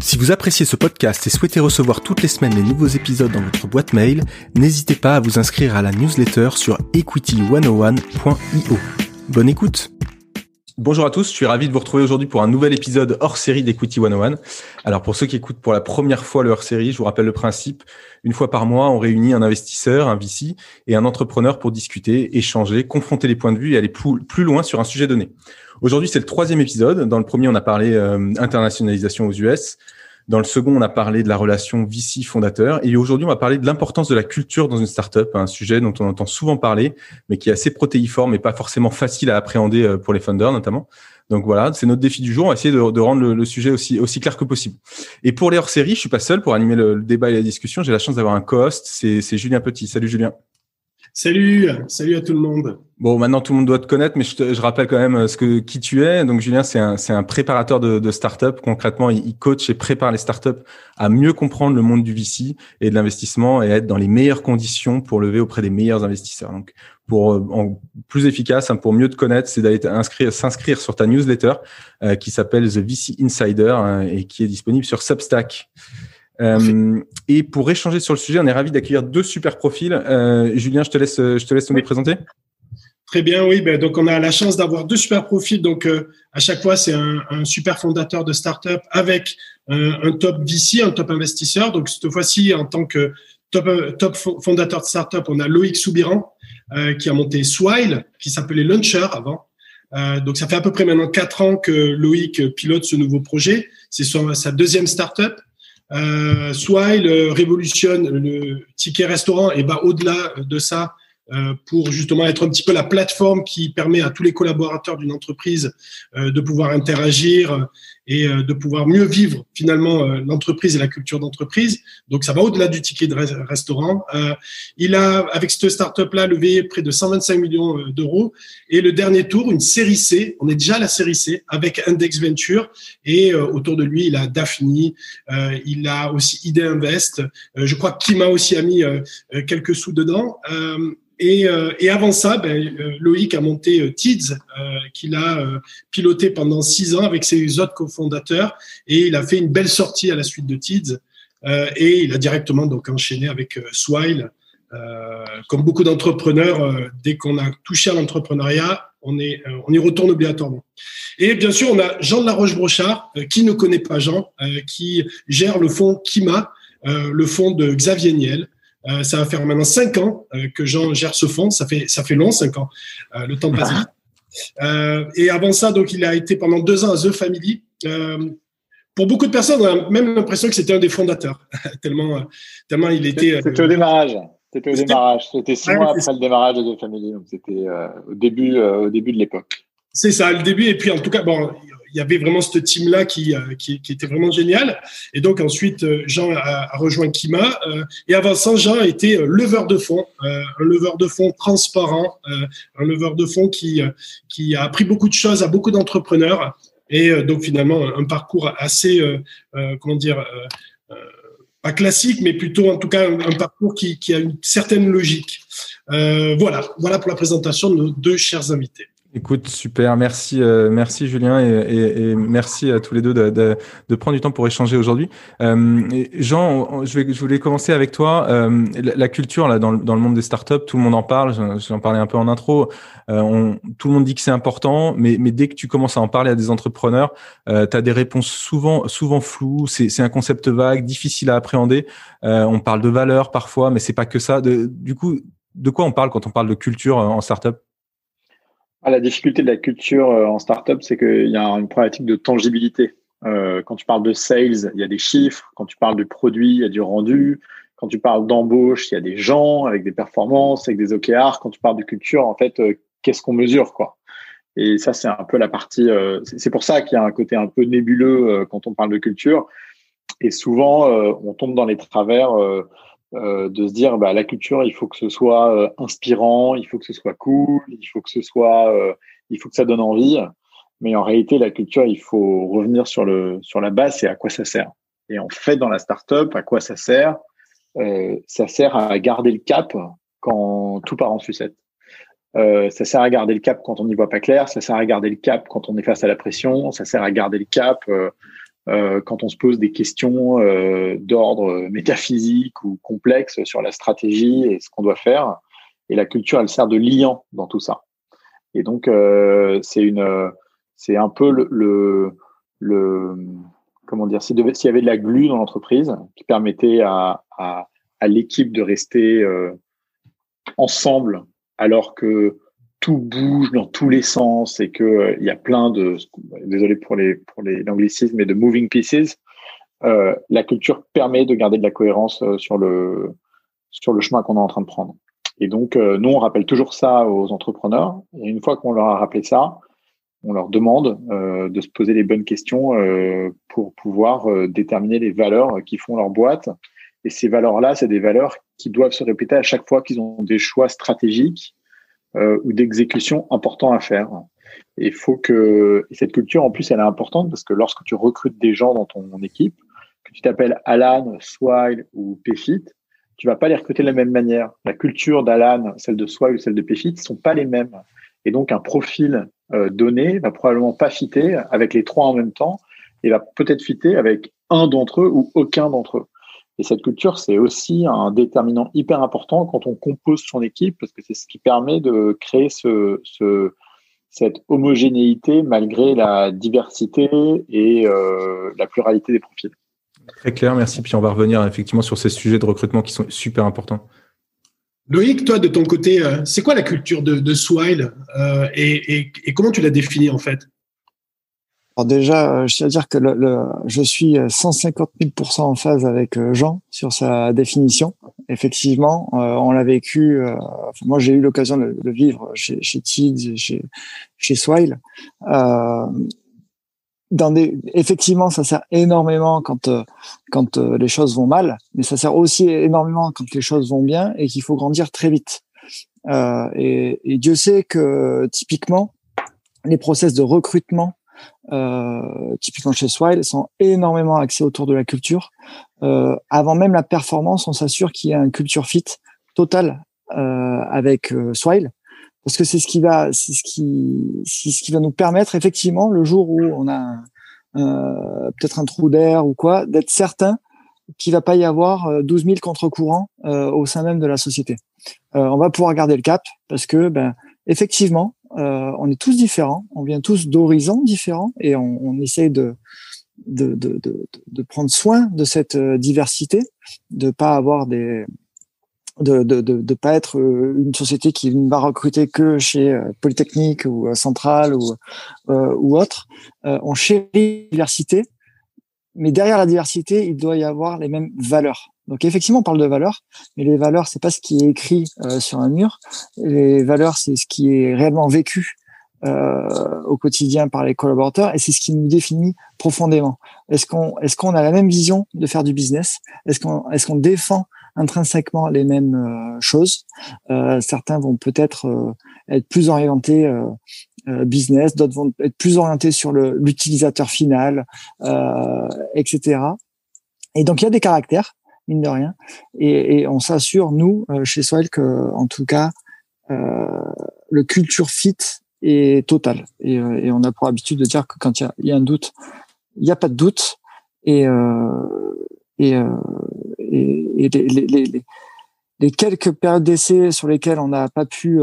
Si vous appréciez ce podcast et souhaitez recevoir toutes les semaines les nouveaux épisodes dans votre boîte mail, n'hésitez pas à vous inscrire à la newsletter sur equity101.io. Bonne écoute Bonjour à tous, je suis ravi de vous retrouver aujourd'hui pour un nouvel épisode hors série d'Equity 101. Alors pour ceux qui écoutent pour la première fois le hors série, je vous rappelle le principe. Une fois par mois, on réunit un investisseur, un VC et un entrepreneur pour discuter, échanger, confronter les points de vue et aller plus loin sur un sujet donné. Aujourd'hui, c'est le troisième épisode. Dans le premier, on a parlé euh, internationalisation aux US. Dans le second, on a parlé de la relation VC-fondateur. Et aujourd'hui, on va parler de l'importance de la culture dans une startup, un sujet dont on entend souvent parler, mais qui est assez protéiforme et pas forcément facile à appréhender euh, pour les founders notamment. Donc voilà, c'est notre défi du jour. On va essayer de, rendre le, sujet aussi, aussi clair que possible. Et pour les hors-séries, je suis pas seul pour animer le, le débat et la discussion. J'ai la chance d'avoir un co-host. C'est Julien Petit. Salut Julien. Salut, salut à tout le monde. Bon, maintenant tout le monde doit te connaître, mais je, je rappelle quand même euh, ce que qui tu es. Donc Julien, c'est un, c'est un préparateur de, de start-up. Concrètement, il, coach et prépare les start-up à mieux comprendre le monde du VC et de l'investissement et être dans les meilleures conditions pour lever auprès des meilleurs investisseurs. Donc pour euh, en plus efficace, hein, pour mieux te connaître, c'est d'aller inscrire, s'inscrire sur ta newsletter euh, qui s'appelle The VC Insider hein, et qui est disponible sur Substack. Euh, et pour échanger sur le sujet, on est ravi d'accueillir deux super profils. Euh, Julien, je te laisse, je te laisse nous les présenter. Très bien, oui. Ben, donc, on a la chance d'avoir deux super profils. Donc, euh, à chaque fois, c'est un, un, super fondateur de start-up avec euh, un top VC, un top investisseur. Donc, cette fois-ci, en tant que top, top fondateur de start-up, on a Loïc Soubiran euh, qui a monté Swile, qui s'appelait Launcher avant. donc, ça fait à peu près maintenant quatre ans que Loïc pilote ce nouveau projet. C'est sa deuxième start-up. Euh, Swile révolutionne le ticket restaurant et va au-delà de ça euh, pour justement être un petit peu la plateforme qui permet à tous les collaborateurs d'une entreprise euh, de pouvoir interagir et euh, de pouvoir mieux vivre finalement l'entreprise et la culture d'entreprise. Donc ça va au-delà du ticket de restaurant. il a avec cette startup-là levé près de 125 millions d'euros et le dernier tour, une série C. On est déjà à la série C avec Index Venture et autour de lui il a Daphne, il a aussi ID Invest. je crois que Kima aussi a mis quelques sous dedans. Et, euh, avant ça, ben, euh, Loïc a monté euh, Tids, euh, qu'il a euh, piloté pendant six ans avec ses autres cofondateurs, et il a fait une belle sortie à la suite de Tids, et il a directement donc enchaîné avec Swile. comme beaucoup d'entrepreneurs, dès qu'on a touché à l'entrepreneuriat, on, est, on y retourne obligatoirement. Et bien sûr, on a Jean de la Roche-Brochard, qui ne connaît pas Jean, qui gère le fonds Kima, le fonds de Xavier Niel. Euh, ça va faire maintenant cinq ans euh, que Jean gère ce fonds. Ça fait, ça fait long, cinq ans. Euh, le temps passe vite. et avant ça, donc, il a été pendant deux ans à The Family. Pour beaucoup de personnes, on a même l'impression que c'était un des fondateurs, tellement, tellement il était. C'était au démarrage. C'était au démarrage. C'était six mois après le démarrage de The Family. Donc, c'était au début, au début de l'époque. C'est ça, le début. Et puis, en tout cas, bon, il y avait vraiment ce team-là qui, euh, qui, qui, était vraiment génial. Et donc ensuite, euh, Jean a, a rejoint Kima. Euh, et avant ça, Jean a été leveur de fonds, un leveur de fonds transparent, un leveur de fonds qui, qui a appris beaucoup de choses à beaucoup d'entrepreneurs. Et donc finalement, un parcours assez, comment dire, pas classique, mais plutôt en tout cas un, parcours qui, qui, a une certaine logique. voilà, voilà pour la présentation de nos deux chers invités. Écoute, super, merci, euh, merci Julien et, merci à tous les deux de, prendre du temps pour échanger aujourd'hui. Euh, Jean, je, voulais commencer avec toi. Euh, la, culture là dans, le monde des startups, tout le monde en parle. J'en parlais un peu en intro. Tout le monde dit que c'est important, mais, dès que tu commences à en parler à des entrepreneurs, tu as des réponses souvent, souvent floues. C'est un concept vague, difficile à appréhender. on parle de valeur parfois, mais c'est pas que ça. De, du coup, de quoi on parle quand on parle de culture en startup? Ah, la difficulté de la culture euh, en startup, c'est qu'il y a une problématique de tangibilité. Euh, quand tu parles de sales, il y a des chiffres. Quand tu parles de produit, il y a du rendu. Quand tu parles d'embauche, il y a des gens avec des performances, avec des OKR. Quand tu parles de culture, en fait, euh, qu'est-ce qu'on mesure, quoi? Et ça, c'est un peu la partie. c'est pour ça qu'il y a un côté un peu nébuleux quand on parle de culture. Et souvent, on tombe dans les travers de se dire bah, la culture, il faut que ce soit inspirant, il faut que ce soit cool, il faut que ce soit, il faut que ça donne envie. Mais en réalité, la culture, il faut revenir sur le sur la base, c'est à quoi ça sert. Et en fait, dans la startup, à quoi ça sert Ça sert à garder le cap quand tout part en sucette. Euh, ça sert à garder le cap quand on n'y voit pas clair, ça sert à garder le cap quand on est face à la pression, ça sert à garder le cap euh, euh, quand on se pose des questions d'ordre métaphysique ou complexe sur la stratégie et ce qu'on doit faire. Et la culture, elle sert de liant dans tout ça. Et donc, c'est une, c'est un peu le, le, comment dire, s'il y avait de la glu dans l'entreprise qui permettait à, à, à l'équipe de rester ensemble alors que tout bouge dans tous les sens et que euh, y a plein de désolé pour les pour les l'anglicisme mais de moving pieces euh, la culture permet de garder de la cohérence euh, sur le sur le chemin qu'on est en train de prendre. Et donc nous on rappelle toujours ça aux entrepreneurs. Et une fois qu'on leur a rappelé ça on leur demande de se poser les bonnes questions pour pouvoir déterminer les valeurs qui font leur boîte. Et ces valeurs-là, c'est des valeurs qui doivent se répéter à chaque fois qu'ils ont des choix stratégiques euh, ou d'exécution importants à faire. Il faut que cette culture, en plus, elle est importante parce que lorsque tu recrutes des gens dans ton équipe, que tu t'appelles Alan, Swile ou Pfit, tu vas pas les recruter de la même manière. La culture d'Alan, celle de Swile ou celle de Pfit, sont pas les mêmes. Et donc, un profil euh, donné va probablement pas fitter avec les trois en même temps et va peut-être fitter avec un d'entre eux ou aucun d'entre eux. Et cette culture, c'est aussi un déterminant hyper important quand on compose son équipe, parce que c'est ce qui permet de créer ce, ce, cette homogénéité malgré la diversité et euh, la pluralité des profils. Très clair, merci. Puis on va revenir effectivement sur ces sujets de recrutement qui sont super importants. Loïc, toi, de ton côté, euh, c'est quoi la culture de, de Swile euh, et, et, et, comment tu l'as définie en fait? Alors déjà, euh, je tiens à dire que le, le, je suis 150 000% en phase avec euh, Jean sur sa définition. Effectivement, euh, on l'a vécu. Euh, moi, j'ai eu l'occasion de le vivre chez, chez Tids, chez, chez Swile. Euh, dans des, effectivement, ça sert énormément quand quand les choses vont mal, mais ça sert aussi énormément quand les choses vont bien et qu'il faut grandir très vite. Et, et Dieu sait que typiquement, les process de recrutement euh, typiquement chez Swile, sont énormément axés autour de la culture. Euh, avant même la performance, on s'assure qu'il y a un culture fit total euh, avec Swile, parce que c'est ce qui va, c'est ce qui, c'est ce qui va nous permettre effectivement le jour où on a peut-être un trou d'air ou quoi, d'être certain qu'il va pas y avoir 12 000 contre-courants au sein même de la société. on va pouvoir garder le cap parce que ben effectivement euh, on est tous différents, on vient tous d'horizons différents et on, on essaye de de, de, de, de, prendre soin de cette euh, diversité, de pas avoir des de de, de, pas être euh, une société qui ne va recruter que chez Polytechnique ou Centrale ou ou autre. on chérit la diversité, mais derrière la diversité, il doit y avoir les mêmes valeurs. Donc effectivement, on parle de valeurs, mais les valeurs, c'est pas ce qui est écrit euh, sur un mur. Les valeurs, c'est ce qui est réellement vécu euh, au quotidien par les collaborateurs, et c'est ce qui nous définit profondément. Est-ce qu'on est-ce qu'on a la même vision de faire du business? Est-ce qu'on est-ce qu'on défend intrinsèquement les mêmes euh, choses? Certains vont peut-être être plus orientés business, d'autres vont être plus orientés sur l'utilisateur final, etc. Et donc il y a des caractères mine de rien. Et, on s'assure, nous, euh, chez Soil, que en tout cas, euh, le culture fit est total. Et, euh, et, on a pour habitude de dire que quand il y, a, un doute, il n'y a pas de doute. Et, euh, et, euh, et, les, les, les, les, quelques périodes d'essai sur lesquelles on n'a pas pu,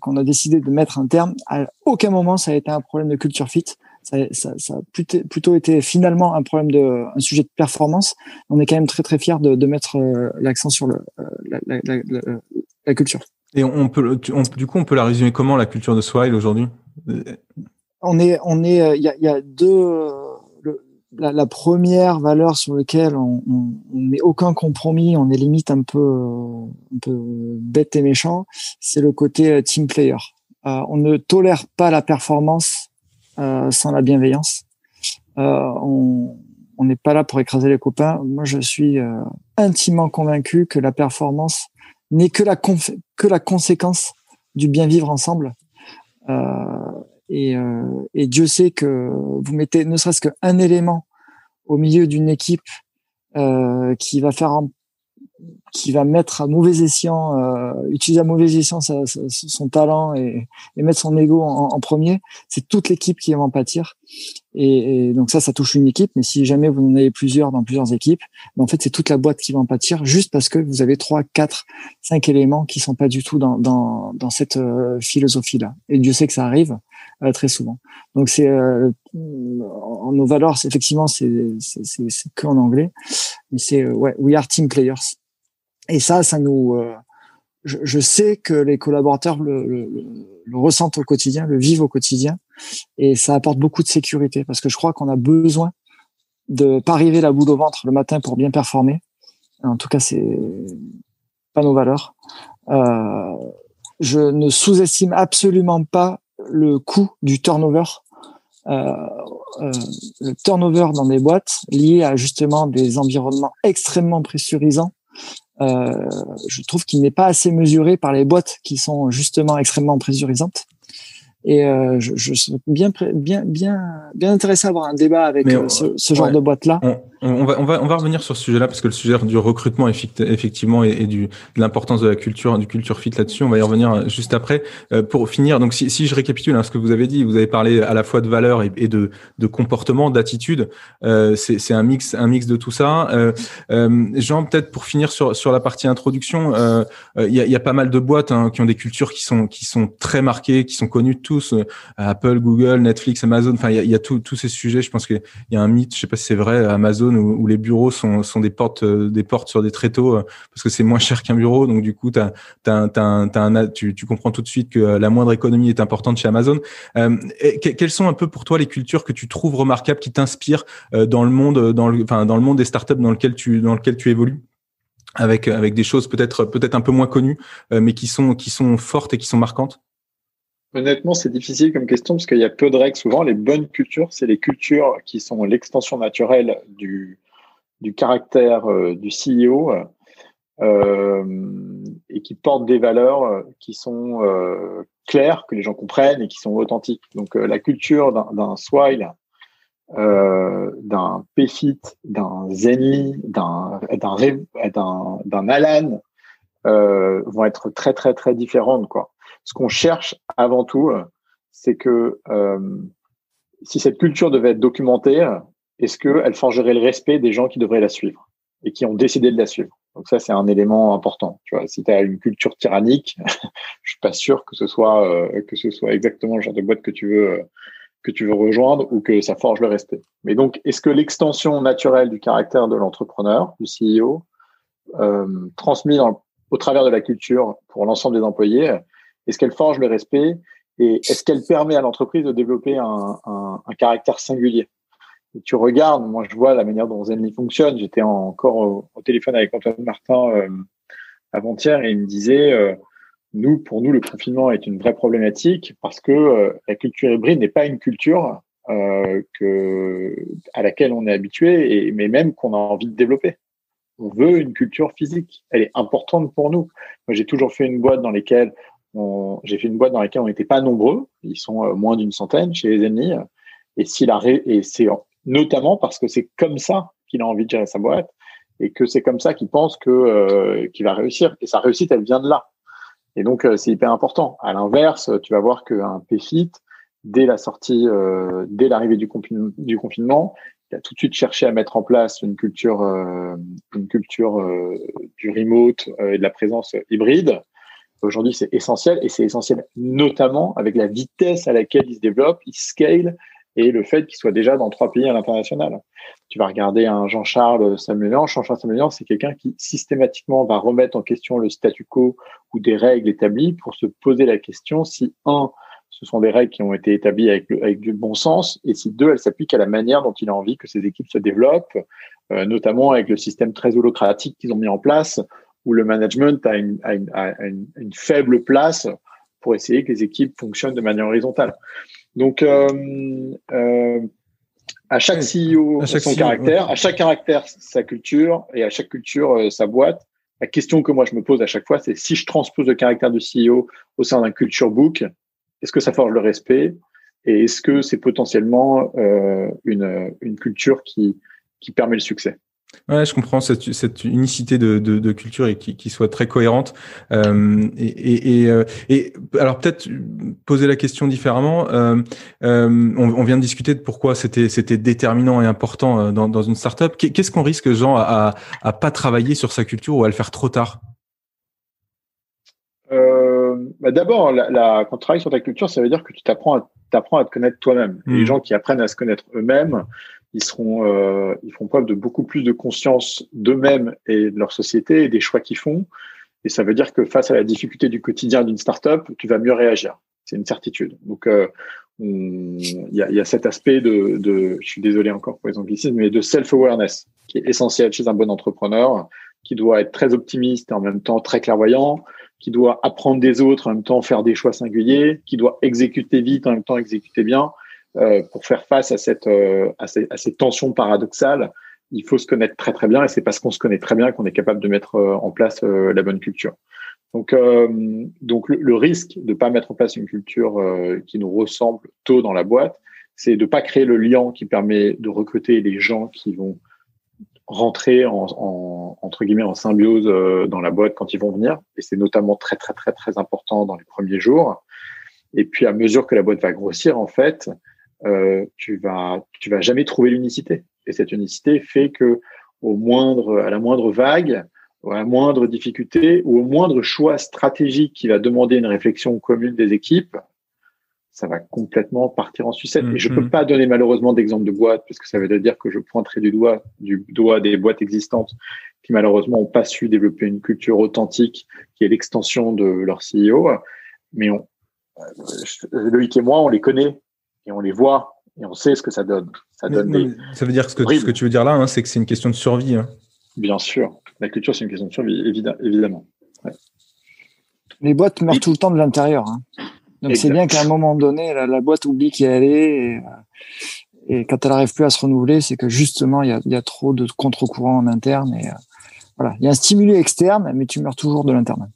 qu'on a décidé de mettre un terme, à aucun moment ça a été un problème de culture fit ça, ça, ça, a plutôt été finalement un problème de un sujet de performance. On est quand même très très fier de, de mettre euh, l'accent sur le, euh, la, la, la, la, culture. Et on peut, du coup, on peut la résumer comment la culture de Swile aujourd'hui? On est, on est, euh, il y a, y a, deux. la, la, première valeur sur laquelle on, on, met aucun compromis, on est limite un peu, un peu bête et méchant, c'est le côté team player. Euh, on ne tolère pas la performance sans la bienveillance. Euh, on, n'est pas là pour écraser les copains. Moi, je suis intimement convaincu que la performance n'est que la que la conséquence du bien vivre ensemble. Et, et, Dieu sait que vous mettez ne serait-ce qu'un élément au milieu d'une équipe euh, qui va faire qui va mettre à mauvais escient, euh, utiliser à mauvais escient son talent et, et, mettre son ego en, premier, c'est toute l'équipe qui va en pâtir. Et, et, donc ça, ça touche une équipe. Mais si jamais vous en avez plusieurs dans plusieurs équipes, ben en fait, c'est toute la boîte qui va en pâtir, juste parce que vous avez trois, quatre, cinq éléments qui sont pas du tout dans dans, dans cette euh, philosophie-là. Et Dieu sait que ça arrive euh, très souvent. Donc c'est euh, en nos valeurs, effectivement, c'est que en anglais, mais c'est ouais, we are team players. Et ça, ça nous, euh, je, sais que les collaborateurs le, le, ressentent au quotidien, le vivent au quotidien, et ça apporte beaucoup de sécurité parce que je crois qu'on a besoin de pas arriver la boule au ventre le matin pour bien performer. En tout cas, c'est pas nos valeurs. Euh, je ne sous-estime absolument pas le coût du turnover. Euh, le turnover dans des boîtes lié à justement des environnements extrêmement pressurisants euh, je trouve qu'il n'est pas assez mesuré par les boîtes qui sont justement extrêmement pressurisantes. Et euh, je, je, suis bien, bien, bien, bien intéressé à avoir un débat avec euh, ce, ce, genre de boîte-là. On, va, on, va, on va revenir sur ce sujet-là parce que le sujet du recrutement, effectivement, et, du, de l'importance de la culture, du culture fit là-dessus, on va y revenir juste après. Euh, pour finir, donc si, je récapitule hein, ce que vous avez dit, vous avez parlé à la fois de valeurs et, de, de comportement, d'attitude. Euh, C'est un mix, un mix de tout ça. Euh, euh Jean, peut-être pour finir sur, sur la partie introduction, il y, a, y pas mal de boîtes hein, qui ont des cultures qui sont, qui sont très marquées, qui sont connues de tous, euh, Apple, Google, Netflix, Amazon. Enfin, il y a, tous ces sujets. Je pense qu'il y a un mythe, je sais pas si c'est vrai, Amazon où, les bureaux sont, sont des portes, euh, des portes sur des tréteaux euh, parce que c'est moins cher qu'un bureau. Donc du coup, tu, comprends tout de suite que la moindre économie est importante chez Amazon. quelles sont un peu pour toi les cultures que tu trouves remarquables, qui t'inspirent dans le monde, dans le monde des startups dans lequel tu, dans lequel tu évolues? avec avec des choses peut-être peut-être un peu moins connues mais qui sont qui sont fortes et qui sont marquantes Honnêtement, c'est difficile comme question parce qu'il y a peu de règles. Souvent, les bonnes cultures, c'est les cultures qui sont l'extension naturelle du, du caractère euh, du CEO euh, et qui portent des valeurs euh, qui sont euh, claires, que les gens comprennent et qui sont authentiques. Donc, euh, la culture d'un Swile, d'un PFIT, d'un Zenly, d'un Alan vont être très, très, très différentes. Quoi ce qu'on cherche avant tout, euh, c'est que euh, si cette culture devait être documentée, est-ce qu'elle forgerait le respect des gens qui devraient la suivre et qui ont décidé de la suivre? Donc ça, c'est un élément important. Tu vois, si tu as une culture tyrannique, je suis pas sûr que ce soit euh, que ce soit exactement le genre de boîte que tu veux que tu veux rejoindre ou que ça forge le respect. Mais donc, est-ce que l'extension naturelle du caractère de l'entrepreneur, du CEO, transmis au travers de la culture pour l'ensemble des employés, est-ce qu'elle forge le respect et est-ce qu'elle permet à l'entreprise de développer un, un, un, caractère singulier? Tu regardes, moi je vois la manière dont Zenly fonctionne. J'étais encore au, téléphone avec Antoine Martin euh, avant-hier et il me disait, euh, nous, pour nous, le confinement est une vraie problématique parce que euh, la culture hybride n'est pas une culture que, à laquelle on est habitué, et, mais même qu'on a envie de développer. On veut une culture physique. Elle est importante pour nous. Moi, j'ai toujours fait une boîte dans laquelle j'ai fait une boîte dans laquelle on n'était pas nombreux, ils sont euh, moins d'une centaine chez les ennemis, et s'il a et c'est notamment parce que c'est comme ça qu'il a envie de gérer sa boîte et que c'est comme ça qu'il pense que euh, qu'il va réussir et sa réussite elle vient de là. Et donc euh, c'est hyper important. À l'inverse, tu vas voir qu'un PFIT dès la sortie, dès l'arrivée du, confinement, il a tout de suite cherché à mettre en place une culture, une culture du remote et de la présence hybride Aujourd'hui, c'est essentiel et c'est essentiel notamment avec la vitesse à laquelle il se développe, il scale et le fait qu'il soit déjà dans trois pays à l'international. Tu vas regarder un Jean-Charles Samuelian. Jean-Charles Samuelian, c'est quelqu'un qui systématiquement va remettre en question le statu quo ou des règles établies pour se poser la question si, un, ce sont des règles qui ont été établies avec, avec du bon sens, et si, deux, elles s'appliquent à la manière dont il a envie que ses équipes se développent, euh, notamment avec le système très holocratique qu'ils ont mis en place, où le management a une, a une, a une, une, faible place pour essayer que les équipes fonctionnent de manière horizontale. Donc, euh, euh, À chaque CEO, à chaque son caractère, à chaque caractère, sa culture, et à chaque culture, euh, sa boîte. La question que moi je me pose à chaque fois, c'est si je transpose le caractère du CEO au sein d'un culture book, est-ce que ça forge le respect? Et est-ce que c'est potentiellement euh, une, une culture qui, qui permet le succès? Ouais, je comprends cette, cette unicité de, de, de culture et qui, qui, soit très cohérente. Euh, et, et, et, et, alors peut-être poser la question différemment. Euh, euh, on, on, vient de discuter de pourquoi c'était c'était déterminant et important euh, dans, dans une startup. Qu'est-ce qu'on risque, Jean, à, à pas travailler sur sa culture ou à le faire trop tard? Euh, bah D'abord, la, la, quand tu travailles sur ta culture, ça veut dire que tu t'apprends à, t'apprends à te connaître toi-même. Les mmh. gens qui apprennent à se connaître eux-mêmes, ils seront, euh, ils font preuve de beaucoup plus de conscience d'eux-mêmes et de leur société et des choix qu'ils font. Et ça veut dire que face à la difficulté du quotidien d'une startup, tu vas mieux réagir. C'est une certitude. Donc, euh, il y, a, y, a, cet aspect de, de, je suis désolé encore pour les anglicismes, mais de self-awareness qui est essentiel chez un bon entrepreneur, qui doit être très optimiste et en même temps très clairvoyant, qui doit apprendre des autres, en même temps faire des choix singuliers, qui doit exécuter vite, en même temps exécuter bien. Euh, pour faire face à cette euh, à ces, à ces, tensions paradoxales, il faut se connaître très très bien et c'est parce qu'on se connaît très bien qu'on est capable de mettre euh, en place la bonne culture. Donc donc le, le, risque de pas mettre en place une culture qui nous ressemble tôt dans la boîte, c'est de pas créer le lien qui permet de recruter les gens qui vont rentrer en, en, entre guillemets en symbiose dans la boîte quand ils vont venir et c'est notamment très très très très important dans les premiers jours et puis à mesure que la boîte va grossir en fait euh, tu vas tu vas jamais trouver l'unicité. Et cette unicité fait que au moindre à la moindre vague, à la moindre difficulté ou au moindre choix stratégique qui va demander une réflexion commune des équipes, ça va complètement partir en sucette. Et je peux mm-hmm. pas donner malheureusement d'exemple de boîtes parce que ça veut dire que je pointerai du doigt du doigt des boîtes existantes qui malheureusement ont pas su développer une culture authentique qui est l'extension de leur CEO. Mais on, euh, Loïc et moi, on les connaît et on les voit et on sait ce que ça donne. Ça, donne ça veut dire ce que, ce que tu veux dire là, hein, c'est que c'est une question de survie. Hein. Bien sûr, la culture c'est une question de survie, évidemment. Les boîtes meurent tout le temps de l'intérieur. Hein. Donc c'est bien qu'à un moment donné, la, boîte oublie qui elle est. Et, quand elle n'arrive plus à se renouveler, c'est que justement, il y a, trop de contre-courant en interne. Et euh, voilà, il y a un stimulé externe, mais tu meurs toujours de l'interne.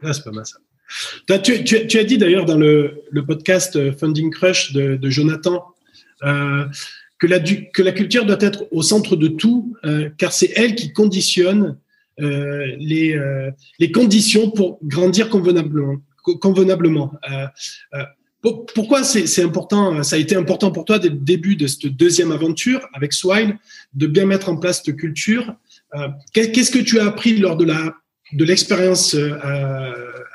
Ah, c'est pas mal ça. Tu, as dit d'ailleurs dans le, podcast euh, Funding Crush de, Jonathan euh, que, la, culture doit être au centre de tout, euh, car c'est elle qui conditionne les, conditions pour grandir convenablement. pourquoi c'est important Ça a été important pour toi dès le début de cette deuxième aventure avec Swine de bien mettre en place cette culture. Qu'est-ce que tu as appris lors de la de l'expérience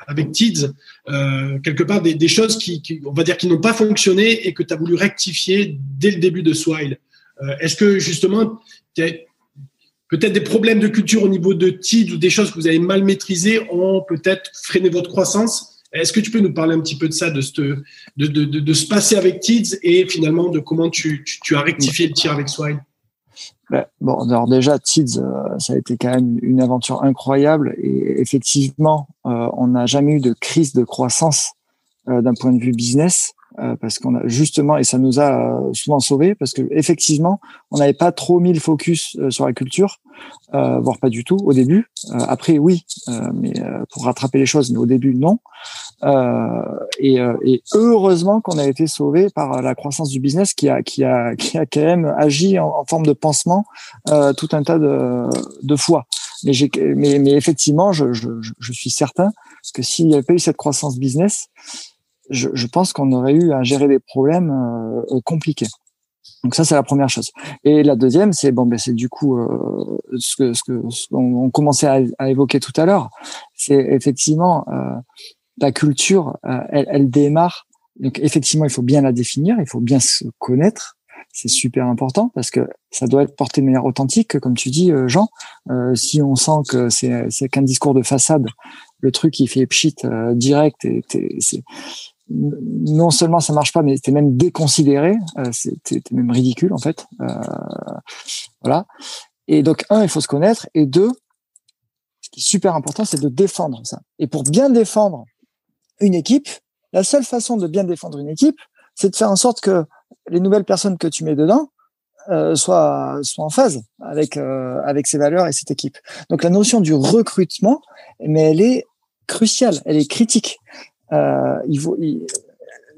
avec Tids, euh, quelque part des, choses qui, on va dire, qui n'ont pas fonctionné et que tu as voulu rectifier dès le début de Swile. Euh, Est-ce que justement, peut-être des problèmes de culture au niveau de Tids ou des choses que vous avez mal maîtrisées ont peut-être freiné votre croissance? Est-ce que tu peux nous parler un petit peu de ça, de, ce, de, se passer avec Tids et finalement de comment tu, tu, tu as rectifié le tir avec Swile? Bon, alors déjà, Tids, euh, ça a été quand même une aventure incroyable et effectivement, euh, on n'a jamais eu de crise de croissance euh, d'un point de vue business. Euh, parce qu'on a justement et ça nous a euh, souvent sauvés parce que effectivement on n'avait pas trop mis le focus euh, sur la culture voire pas du tout au début. Après oui mais pour rattraper les choses mais au début non. Et, et, heureusement qu'on a été sauvé par la croissance du business qui a qui a qui a quand même agi en, en forme de pansement tout un tas de, de fois. Mais, j'ai, mais, mais effectivement je, je, je suis certain que s'il n'y avait pas eu cette croissance business je, je pense qu'on aurait eu à gérer des problèmes euh, compliqués. Donc ça c'est la première chose. Et la deuxième c'est bon ben c'est du coup euh, ce que ce que on, commençait à, à, évoquer tout à l'heure, c'est effectivement euh, la culture, euh, elle, elle, démarre. Donc effectivement il faut bien la définir, il faut bien se connaître. C'est super important parce que ça doit être porté de manière authentique, comme tu dis, euh, Jean. si on sent que c'est qu'un discours de façade, le truc qui fait pchit direct, et, c'est non seulement ça marche pas, mais c'était même déconsidéré, euh, c'était même ridicule en fait. Euh, voilà. Et donc un, il faut se connaître, et deux, ce qui est super important, c'est de défendre ça. Et pour bien défendre une équipe, la seule façon de bien défendre une équipe, c'est de faire en sorte que les nouvelles personnes que tu mets dedans euh, soient, soient en phase avec, euh, avec ces valeurs et cette équipe. Donc la notion du recrutement, mais elle est cruciale, elle est critique. Euh, il faut,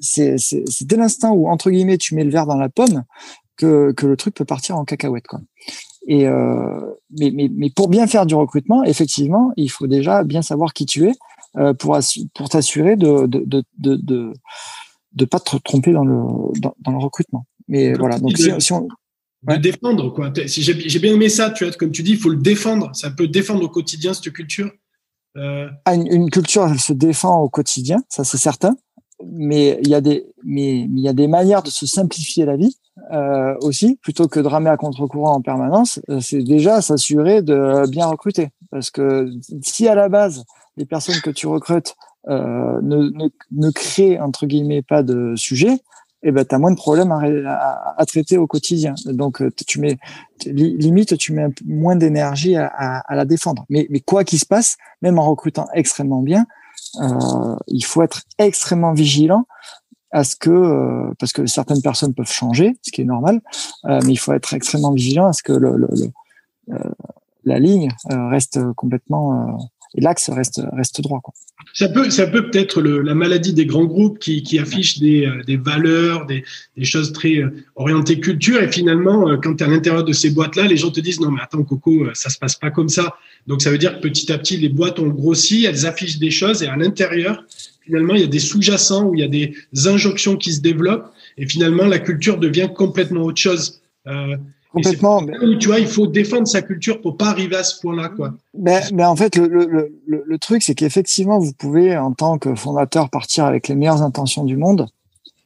c'est, dès l'instant où entre guillemets tu mets le verre dans la pomme que, que le truc peut partir en cacahuète. Quoi. Et euh, mais, mais, mais pour bien faire du recrutement, effectivement, il faut déjà bien savoir qui tu es euh, pour, pour t'assurer de de, de, de, de de pas te tromper dans le dans, dans le recrutement. Mais voilà, donc si, si on de défendre quoi. Si j'ai bien aimé ça, tu vois, comme tu dis, il faut le défendre. Ça peut défendre au quotidien cette culture. Euh... Ah, une, culture, elle se défend au quotidien, ça c'est certain. Mais il y a des mais il y a des manières de se simplifier la vie euh, aussi, plutôt que de ramer à contre-courant en permanence. Euh, c'est déjà s'assurer de bien recruter, parce que si à la base les personnes que tu recrutes euh, ne, ne, ne créent entre guillemets pas de sujet, eh ben, tu as moins de problèmes à, traiter au quotidien. Donc, euh, tu mets, limite, tu mets moins d'énergie à, la défendre. Mais, quoi qu'il se passe, même en recrutant extrêmement bien, euh, il faut être extrêmement vigilant à ce que, euh, parce que certaines personnes peuvent changer, ce qui est normal, mais il faut être extrêmement vigilant à ce que la ligne reste complètement et l'axe reste reste droit. Quoi. Ça peut, ça peut peut-être la maladie des grands groupes qui, qui affichent des, euh, des valeurs, des, des, choses très euh, orientées culture, et finalement, euh, quand tu es à l'intérieur de ces boîtes-là, les gens te disent non mais attends Coco, ça se passe pas comme ça. Donc ça veut dire que petit à petit, les boîtes ont grossi, elles affichent des choses, et à l'intérieur, finalement, il y a des sous-jacents où il y a des injonctions qui se développent, et finalement, la culture devient complètement autre chose. Euh, Complètement. tu vois, il faut défendre sa culture pour pas arriver à ce point-là, quoi. Mais, mais en fait, le, le, le, le truc, c'est qu'effectivement, vous pouvez, en tant que fondateur, partir avec les meilleures intentions du monde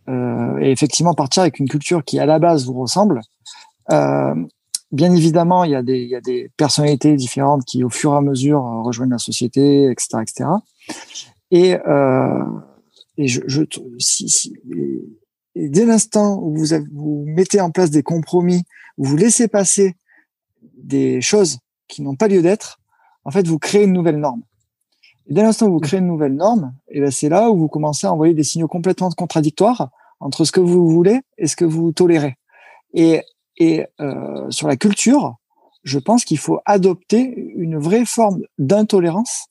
euh, et effectivement partir avec une culture qui, à la base, vous ressemble. Euh, bien évidemment, il y, a des, il y a des personnalités différentes qui, au fur et à mesure, rejoignent la société, etc., etc. Et, euh, et je, je si, si, et dès l'instant où vous, avez, vous mettez en place des compromis vous laissez passer des choses qui n'ont pas lieu d'être, en fait, vous créez une nouvelle norme. Et dès l'instant où vous créez une nouvelle norme, et eh ben c'est là où vous commencez à envoyer des signaux complètement contradictoires entre ce que vous voulez et ce que vous tolérez. Et, euh, sur la culture, je pense qu'il faut adopter une vraie forme d'intolérance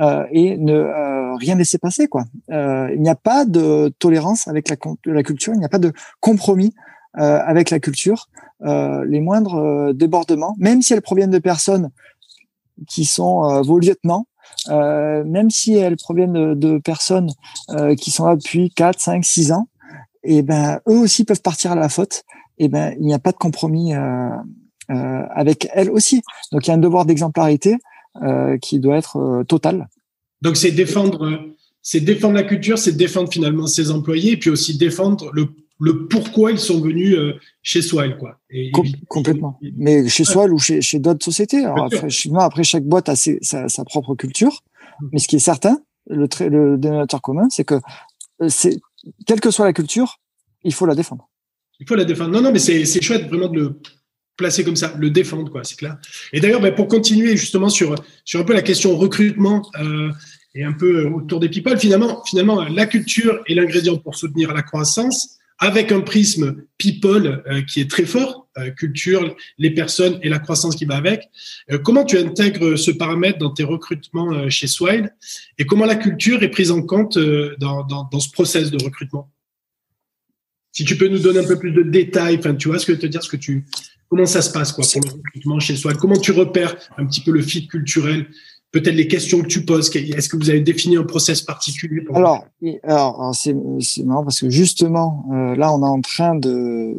euh, et ne euh, rien laisser passer. Il n'y a pas de tolérance avec la, culture, il n'y a pas de compromis avec la culture, les moindres euh, débordements, même si elles proviennent de personnes qui sont vos lieutenants, euh, même si elles proviennent de, personnes euh, qui sont là depuis 4, 5, 6 ans, et eh ben eux aussi peuvent partir à la faute. Et eh ben il n'y a pas de compromis euh, avec elles aussi. Donc il y a un devoir d'exemplarité qui doit être total. Donc c'est défendre, c'est défendre la culture, c'est défendre finalement ses employés, et puis aussi défendre le le pourquoi ils sont venus euh, chez Swile, quoi. Et, complètement. Mais chez Swile ou chez, chez d'autres sociétés. Alors après, après, chaque boîte a sa, sa, propre culture. Mm. Mais ce qui est certain, le, le dénominateur commun, c'est que euh, c'est quelle que soit la culture, il faut la défendre. Il faut la défendre. Non, non, mais c'est chouette vraiment de le placer comme ça, le défendre, quoi, c'est clair. Et d'ailleurs, ben, pour continuer justement sur, sur un peu la question recrutement euh, et un peu autour des people, finalement, finalement, la culture est l'ingrédient pour soutenir la croissance avec un prisme people euh, qui est très fort, euh, culture, les personnes et la croissance qui va avec. Euh, comment tu intègres ce paramètre dans tes recrutements chez Swile et comment la culture est prise en compte dans, dans, ce process de recrutement? Si tu peux nous donner un peu plus de détails, enfin, tu vois ce que te dire, ce que tu, comment ça se passe quoi pour le recrutement chez Swile? Comment tu repères un petit peu le fit culturel peut-être les questions que tu poses. Est-ce que vous avez défini un process particulier pour Alors, alors c'est marrant parce que justement, euh, là, on est en train de,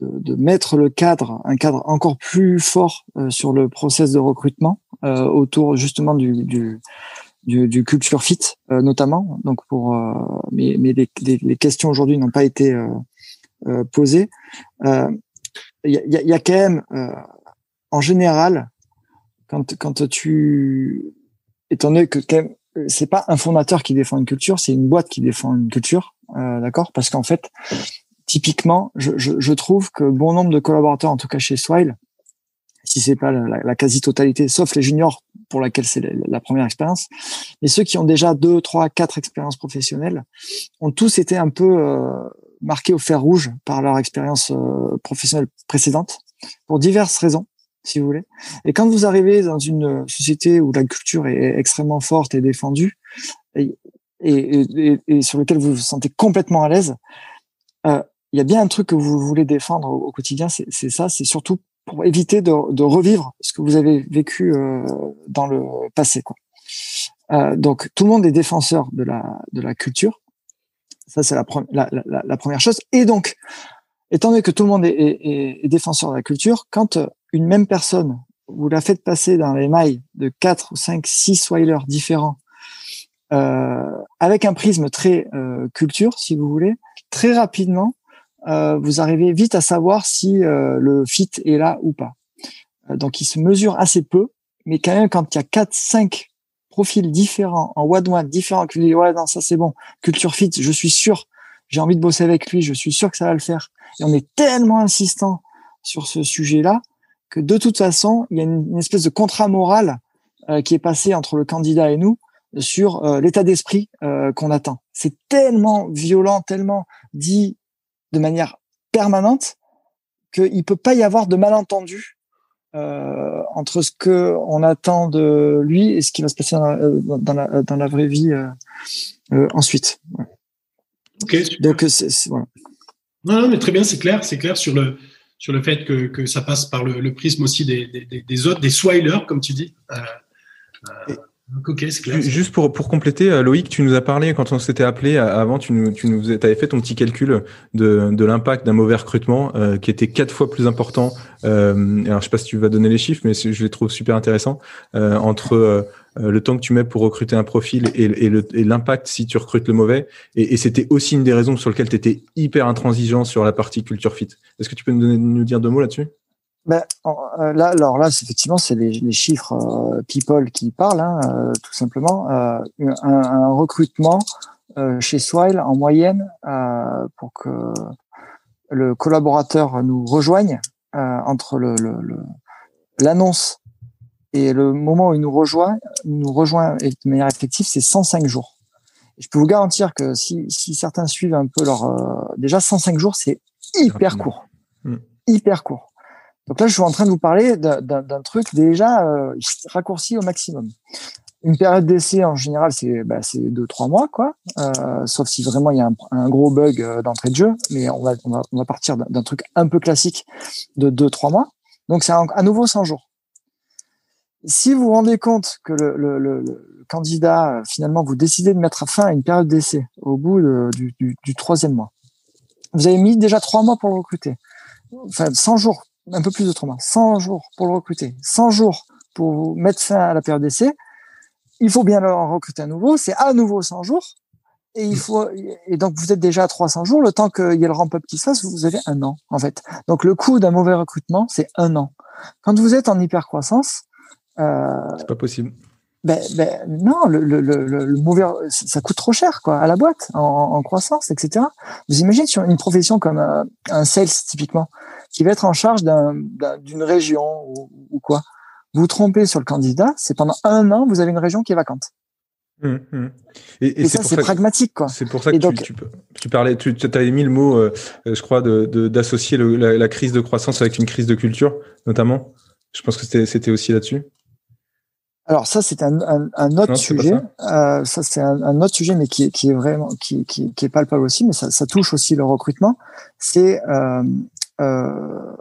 de, de, mettre le cadre, un cadre encore plus fort euh, sur le process de recrutement euh, autour justement du, du, du, du culture fit euh, notamment. Donc pour, euh, mais, mais les, les, questions aujourd'hui n'ont pas été posées. Il y a, y, a, quand même, en général, quand, quand tu, étant donné que c'est pas un fondateur qui défend une culture, c'est une boîte qui défend une culture, euh, d'accord? Parce qu'en fait, typiquement, je, trouve que bon nombre de collaborateurs, en tout cas chez Swile, si c'est pas la, la quasi-totalité, sauf les juniors pour laquelle c'est la, première expérience, mais ceux qui ont déjà deux, trois, quatre expériences professionnelles, ont tous été un peu euh, marqués au fer rouge par leur expérience professionnelle précédente pour diverses raisons si vous voulez. Et quand vous arrivez dans une société où la culture est extrêmement forte et défendue, et, sur lequel vous vous sentez complètement à l'aise, euh, il y a bien un truc que vous voulez défendre au, quotidien, c'est ça, c'est surtout pour éviter de, revivre ce que vous avez vécu euh, dans le passé. Euh, donc tout le monde est défenseur de la, de la culture. Ça, c'est la, première chose. Et donc, étant donné que tout le monde est défenseur de la culture, quand une même personne, vous la faites passer dans les mailles de 4 ou 5, 6 whalers différents, euh, avec un prisme très euh, culture, si vous voulez, très rapidement, euh, vous arrivez vite à savoir si le fit est là ou pas. Donc, il se mesure assez peu, mais quand même, quand il y a 4, 5 profils différents, en one-one, différents, que vous dites, ouais, non, ça c'est bon, culture fit, je suis sûr, j'ai envie de bosser avec lui, je suis sûr que ça va le faire. Et on est tellement insistant sur ce sujet-là que de toute façon, il y a une, espèce de contrat moral euh, qui est passé entre le candidat et nous sur euh, l'état d'esprit euh, qu'on attend. C'est tellement violent, tellement dit de manière permanente qu'il peut pas y avoir de malentendu entre ce que on attend de lui et ce qui va se passer dans la, dans la, vraie vie ensuite. Donc c'est voilà. Non, non, mais très bien, c'est clair, c'est clair sur le sur le fait que, que ça passe par le, le prisme aussi des, des, des, autres, des swilers, comme tu dis. Euh, euh, clair. Juste pour, pour compléter, euh, Loïc, tu nous as parlé quand on s'était appelé avant, tu nous, tu nous avais fait ton petit calcul de, de l'impact d'un mauvais recrutement euh, qui était quatre fois plus important. Euh, alors, je sais pas si tu vas donner les chiffres, mais je les trouve super intéressants entre le temps que tu mets pour recruter un profil et, l'impact si tu recrutes le mauvais. Et, c'était aussi une des raisons sur lesquelles tu étais hyper intransigeant sur la partie culture fit. Est-ce que tu peux nous, donner, nous dire deux mots là-dessus? Ben, euh, là, alors là, effectivement, c'est les, les, chiffres euh, people qui parlent, hein, euh, tout simplement. Euh, un, un, recrutement chez Swile, en moyenne, pour que le collaborateur nous rejoigne entre l'annonce et le moment où il nous rejoint, nous rejoint de manière effective, c'est 105 jours. Et je peux vous garantir que si, si certains suivent un peu leur, euh, déjà 105 jours, c'est hyper court, mm. hyper court. Donc là, je suis en train de vous parler d'un truc déjà euh, raccourci au maximum. Une période d'essai en général, c'est bah, deux trois mois, quoi. Euh, sauf si vraiment il y a un, un gros bug euh, d'entrée de jeu, mais on va on va, on va partir d'un truc un peu classique de deux trois mois. Donc c'est à nouveau 100 jours si vous vous rendez compte que le, candidat, finalement, vous décidez de mettre fin à une période d'essai au bout du, troisième mois, vous avez mis déjà trois mois pour le recruter. Enfin, 100 jours, un peu plus de trois mois, 100 jours pour le recruter, 100 jours pour mettre fin à la période d'essai. Il faut bien le recruter à nouveau. C'est à nouveau 100 jours. Et il faut, et donc vous êtes déjà à 300 jours. Le temps qu'il y ait le ramp-up qui se fasse, vous avez un an, en fait. Donc le coût d'un mauvais recrutement, c'est un an. Quand vous êtes en hyper croissance, euh, c'est pas possible. Ben, ben, non, le, le, le, le, mauvais, ça coûte trop cher quoi à la boîte en, en croissance, etc. Vous imaginez sur une profession comme un, un sales typiquement, qui va être en charge d'une région ou, ou, quoi. Vous trompez sur le candidat, c'est pendant un an vous avez une région qui est vacante. Hum, hum. Et, et, ça, c'est pragmatique, quoi. C'est pour ça que tu, tu, tu, parlais, tu avais mis le mot, euh, je crois, d'associer de, la, la, crise de croissance avec une crise de culture, notamment. Je pense que c'était aussi là-dessus. Alors ça c'est un, un, un, autre sujet. Euh, ça c'est un, un, autre sujet, mais qui est, qui est vraiment qui, qui, qui est palpable aussi, mais ça, ça touche aussi le recrutement. C'est euh, euh,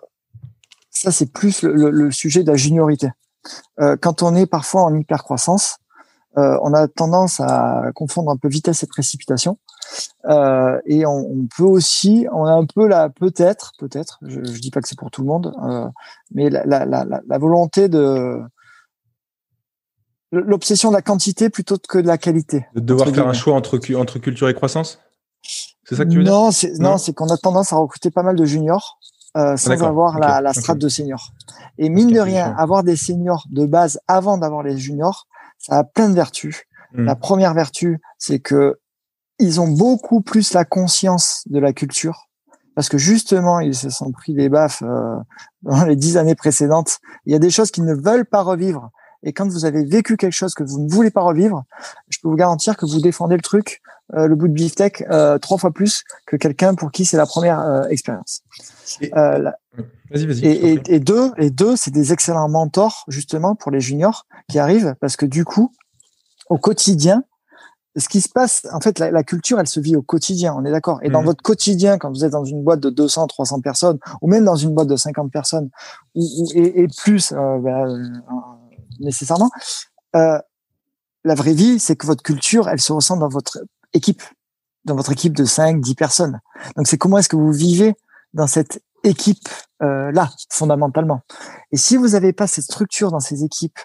ça c'est plus le, le, sujet de la juniorité. Euh, quand on est parfois en hyper croissance, euh, on a tendance à confondre un peu vitesse et précipitation. Euh, et on, on, peut aussi, on a un peu là, peut-être, peut-être, je, je dis pas que c'est pour tout le monde, mais la, la, la, la volonté de l'obsession de la quantité plutôt que de la qualité. De devoir faire un choix entre, entre culture et croissance? C'est ça que tu veux non, dire Non, c'est qu'on a tendance à recruter pas mal de juniors euh, sans avoir la, la strate de seniors. Et mine de rien, avoir des seniors de base avant d'avoir les juniors, ça a plein de vertus. Hmm. La première vertu, c'est que ils ont beaucoup plus la conscience de la culture parce que justement, ils se sont pris des baffes euh, dans les dix années précédentes. Il y a des choses qu'ils ne veulent pas revivre et quand vous avez vécu quelque chose que vous ne voulez pas revivre, je peux vous garantir que vous défendez le truc le bout de beefsteak trois fois plus que quelqu'un pour qui c'est la première expérience. Et, vas-y, vas-y. Et, et, deux, et deux, c'est des excellents mentors justement pour les juniors qui arrivent parce que du coup, au quotidien, ce qui se passe, en fait, la, culture, elle se vit au quotidien, on est d'accord. Et dans mmh. votre quotidien, quand vous êtes dans une boîte de 200, 300 personnes, ou même dans une boîte de 50 personnes, ou, et, plus euh, euh, nécessairement, euh, la vraie vie, c'est que votre culture, elle se ressent dans votre équipe, dans votre équipe de 5, 10 personnes. Donc, c'est comment est-ce que vous vivez dans cette équipe là, fondamentalement. Et si vous n'avez pas cette structure dans ces équipes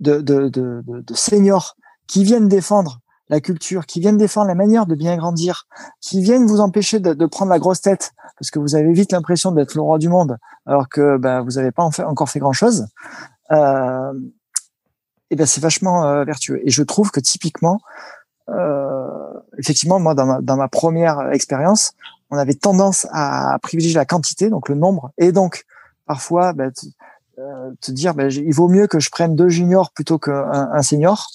de seniors qui viennent défendre la culture, qui viennent défendre la manière de bien grandir, qui viennent vous empêcher de, prendre la grosse tête, parce que vous avez vite l'impression d'être le roi du monde, alors que ben, vous n'avez pas encore fait grand-chose, euh, et ben c'est vachement euh, vertueux. Et je trouve que typiquement, euh, effectivement, moi, dans ma, dans ma première expérience, on avait tendance à privilégier la quantité, donc le nombre, et donc parfois ben, te dire, ben, il vaut mieux que je prenne deux juniors plutôt qu'un un senior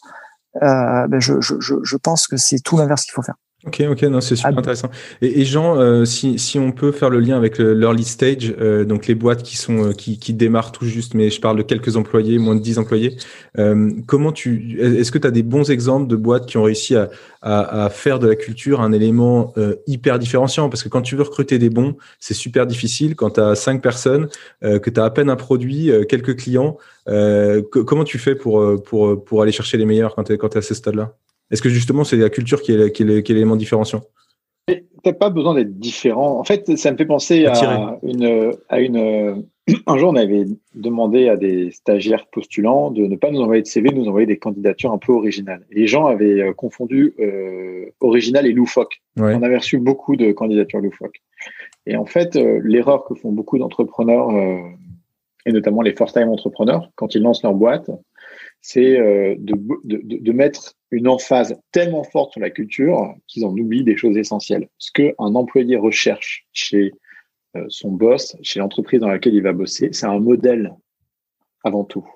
euh, ben je, je, je pense que c'est tout l'inverse qu'il faut faire. Ok, ok, non, c'est super ah, intéressant. Et, et Jean, euh, si, si on peut faire le lien avec l'early stage, euh, donc les boîtes qui sont euh, qui, qui démarrent tout juste, mais je parle de quelques employés, moins de 10 employés. Euh, comment tu, est-ce que tu as des bons exemples de boîtes qui ont réussi à, à, à faire de la culture un élément hyper différenciant? Parce que quand tu veux recruter des bons, c'est super difficile. Quand tu as cinq personnes, que tu as à peine un produit, quelques clients, comment tu fais pour pour pour aller chercher les meilleurs quand tu es quand es à ce stade-là? Est-ce que justement c'est la culture qui est, qui est, l'élément différenciant? T'as pas besoin d'être différent. En fait, ça me fait penser à une, à une. Un jour, on avait demandé à des stagiaires postulants de ne pas nous envoyer de CV, nous envoyer des candidatures un peu originales. les gens avaient euh, confondu euh, original et loufoque. On avait reçu beaucoup de candidatures loufoques. Et en fait, euh, l'erreur que font beaucoup d'entrepreneurs, et notamment les first-time entrepreneurs, quand ils lancent leur boîte, c'est de, de, de, mettre une emphase tellement forte sur la culture qu'ils en oublient des choses essentielles. Ce qu'un employé recherche chez euh, son boss, chez l'entreprise dans laquelle il va bosser, c'est un modèle avant tout.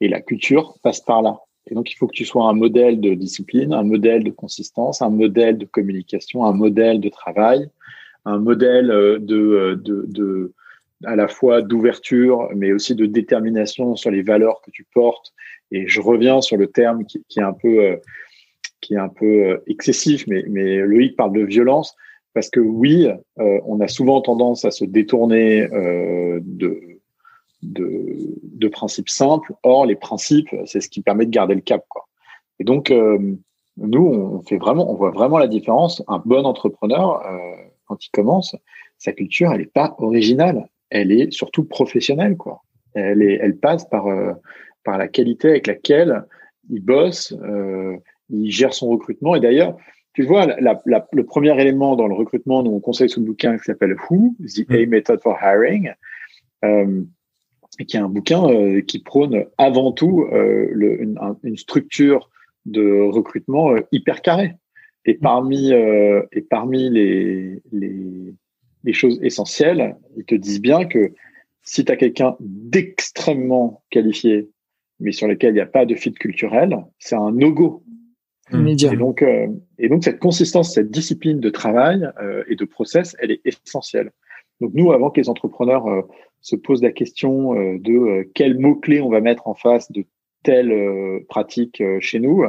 Et la culture passe par là. Et donc, il faut que tu sois un modèle de discipline, un modèle de consistance, un modèle de communication, un modèle de travail, un modèle euh, euh, de, de à la fois d'ouverture, mais aussi de détermination sur les valeurs que tu portes et je reviens sur le terme qui, est un peu, euh, qui est un peu euh, excessif, mais, Loïc parle de violence parce que oui, euh, on a souvent tendance à se détourner euh, de, de, principes simples. Or, les principes, c'est ce qui permet de garder le cap. Et donc, euh, nous, on fait vraiment, on voit vraiment la différence. Un bon entrepreneur, quand il commence, sa culture, elle n'est pas originale. Elle est surtout professionnelle. Quoi. Elle, est, elle passe par par la qualité avec laquelle il bosse, euh, il gère son recrutement. Et d'ailleurs, tu vois, la, la, le premier élément dans le recrutement, nous on conseille ce bouquin qui s'appelle Who, The A Method for Hiring, euh, qui est un bouquin euh, qui prône avant tout euh, le, une, une, structure de recrutement euh, hyper carrée. Et parmi, euh, et parmi les, les, les choses essentielles, ils te disent bien que si tu as quelqu'un d'extrêmement qualifié mais sur lesquels il n'y a pas de fit culturel, c'est un no-go. Et donc, euh, et donc cette consistance, cette discipline de travail euh, et de process, elle est essentielle. Donc nous, avant que les entrepreneurs euh, se posent la question de quels mots-clés on va mettre en face de telle pratique chez nous,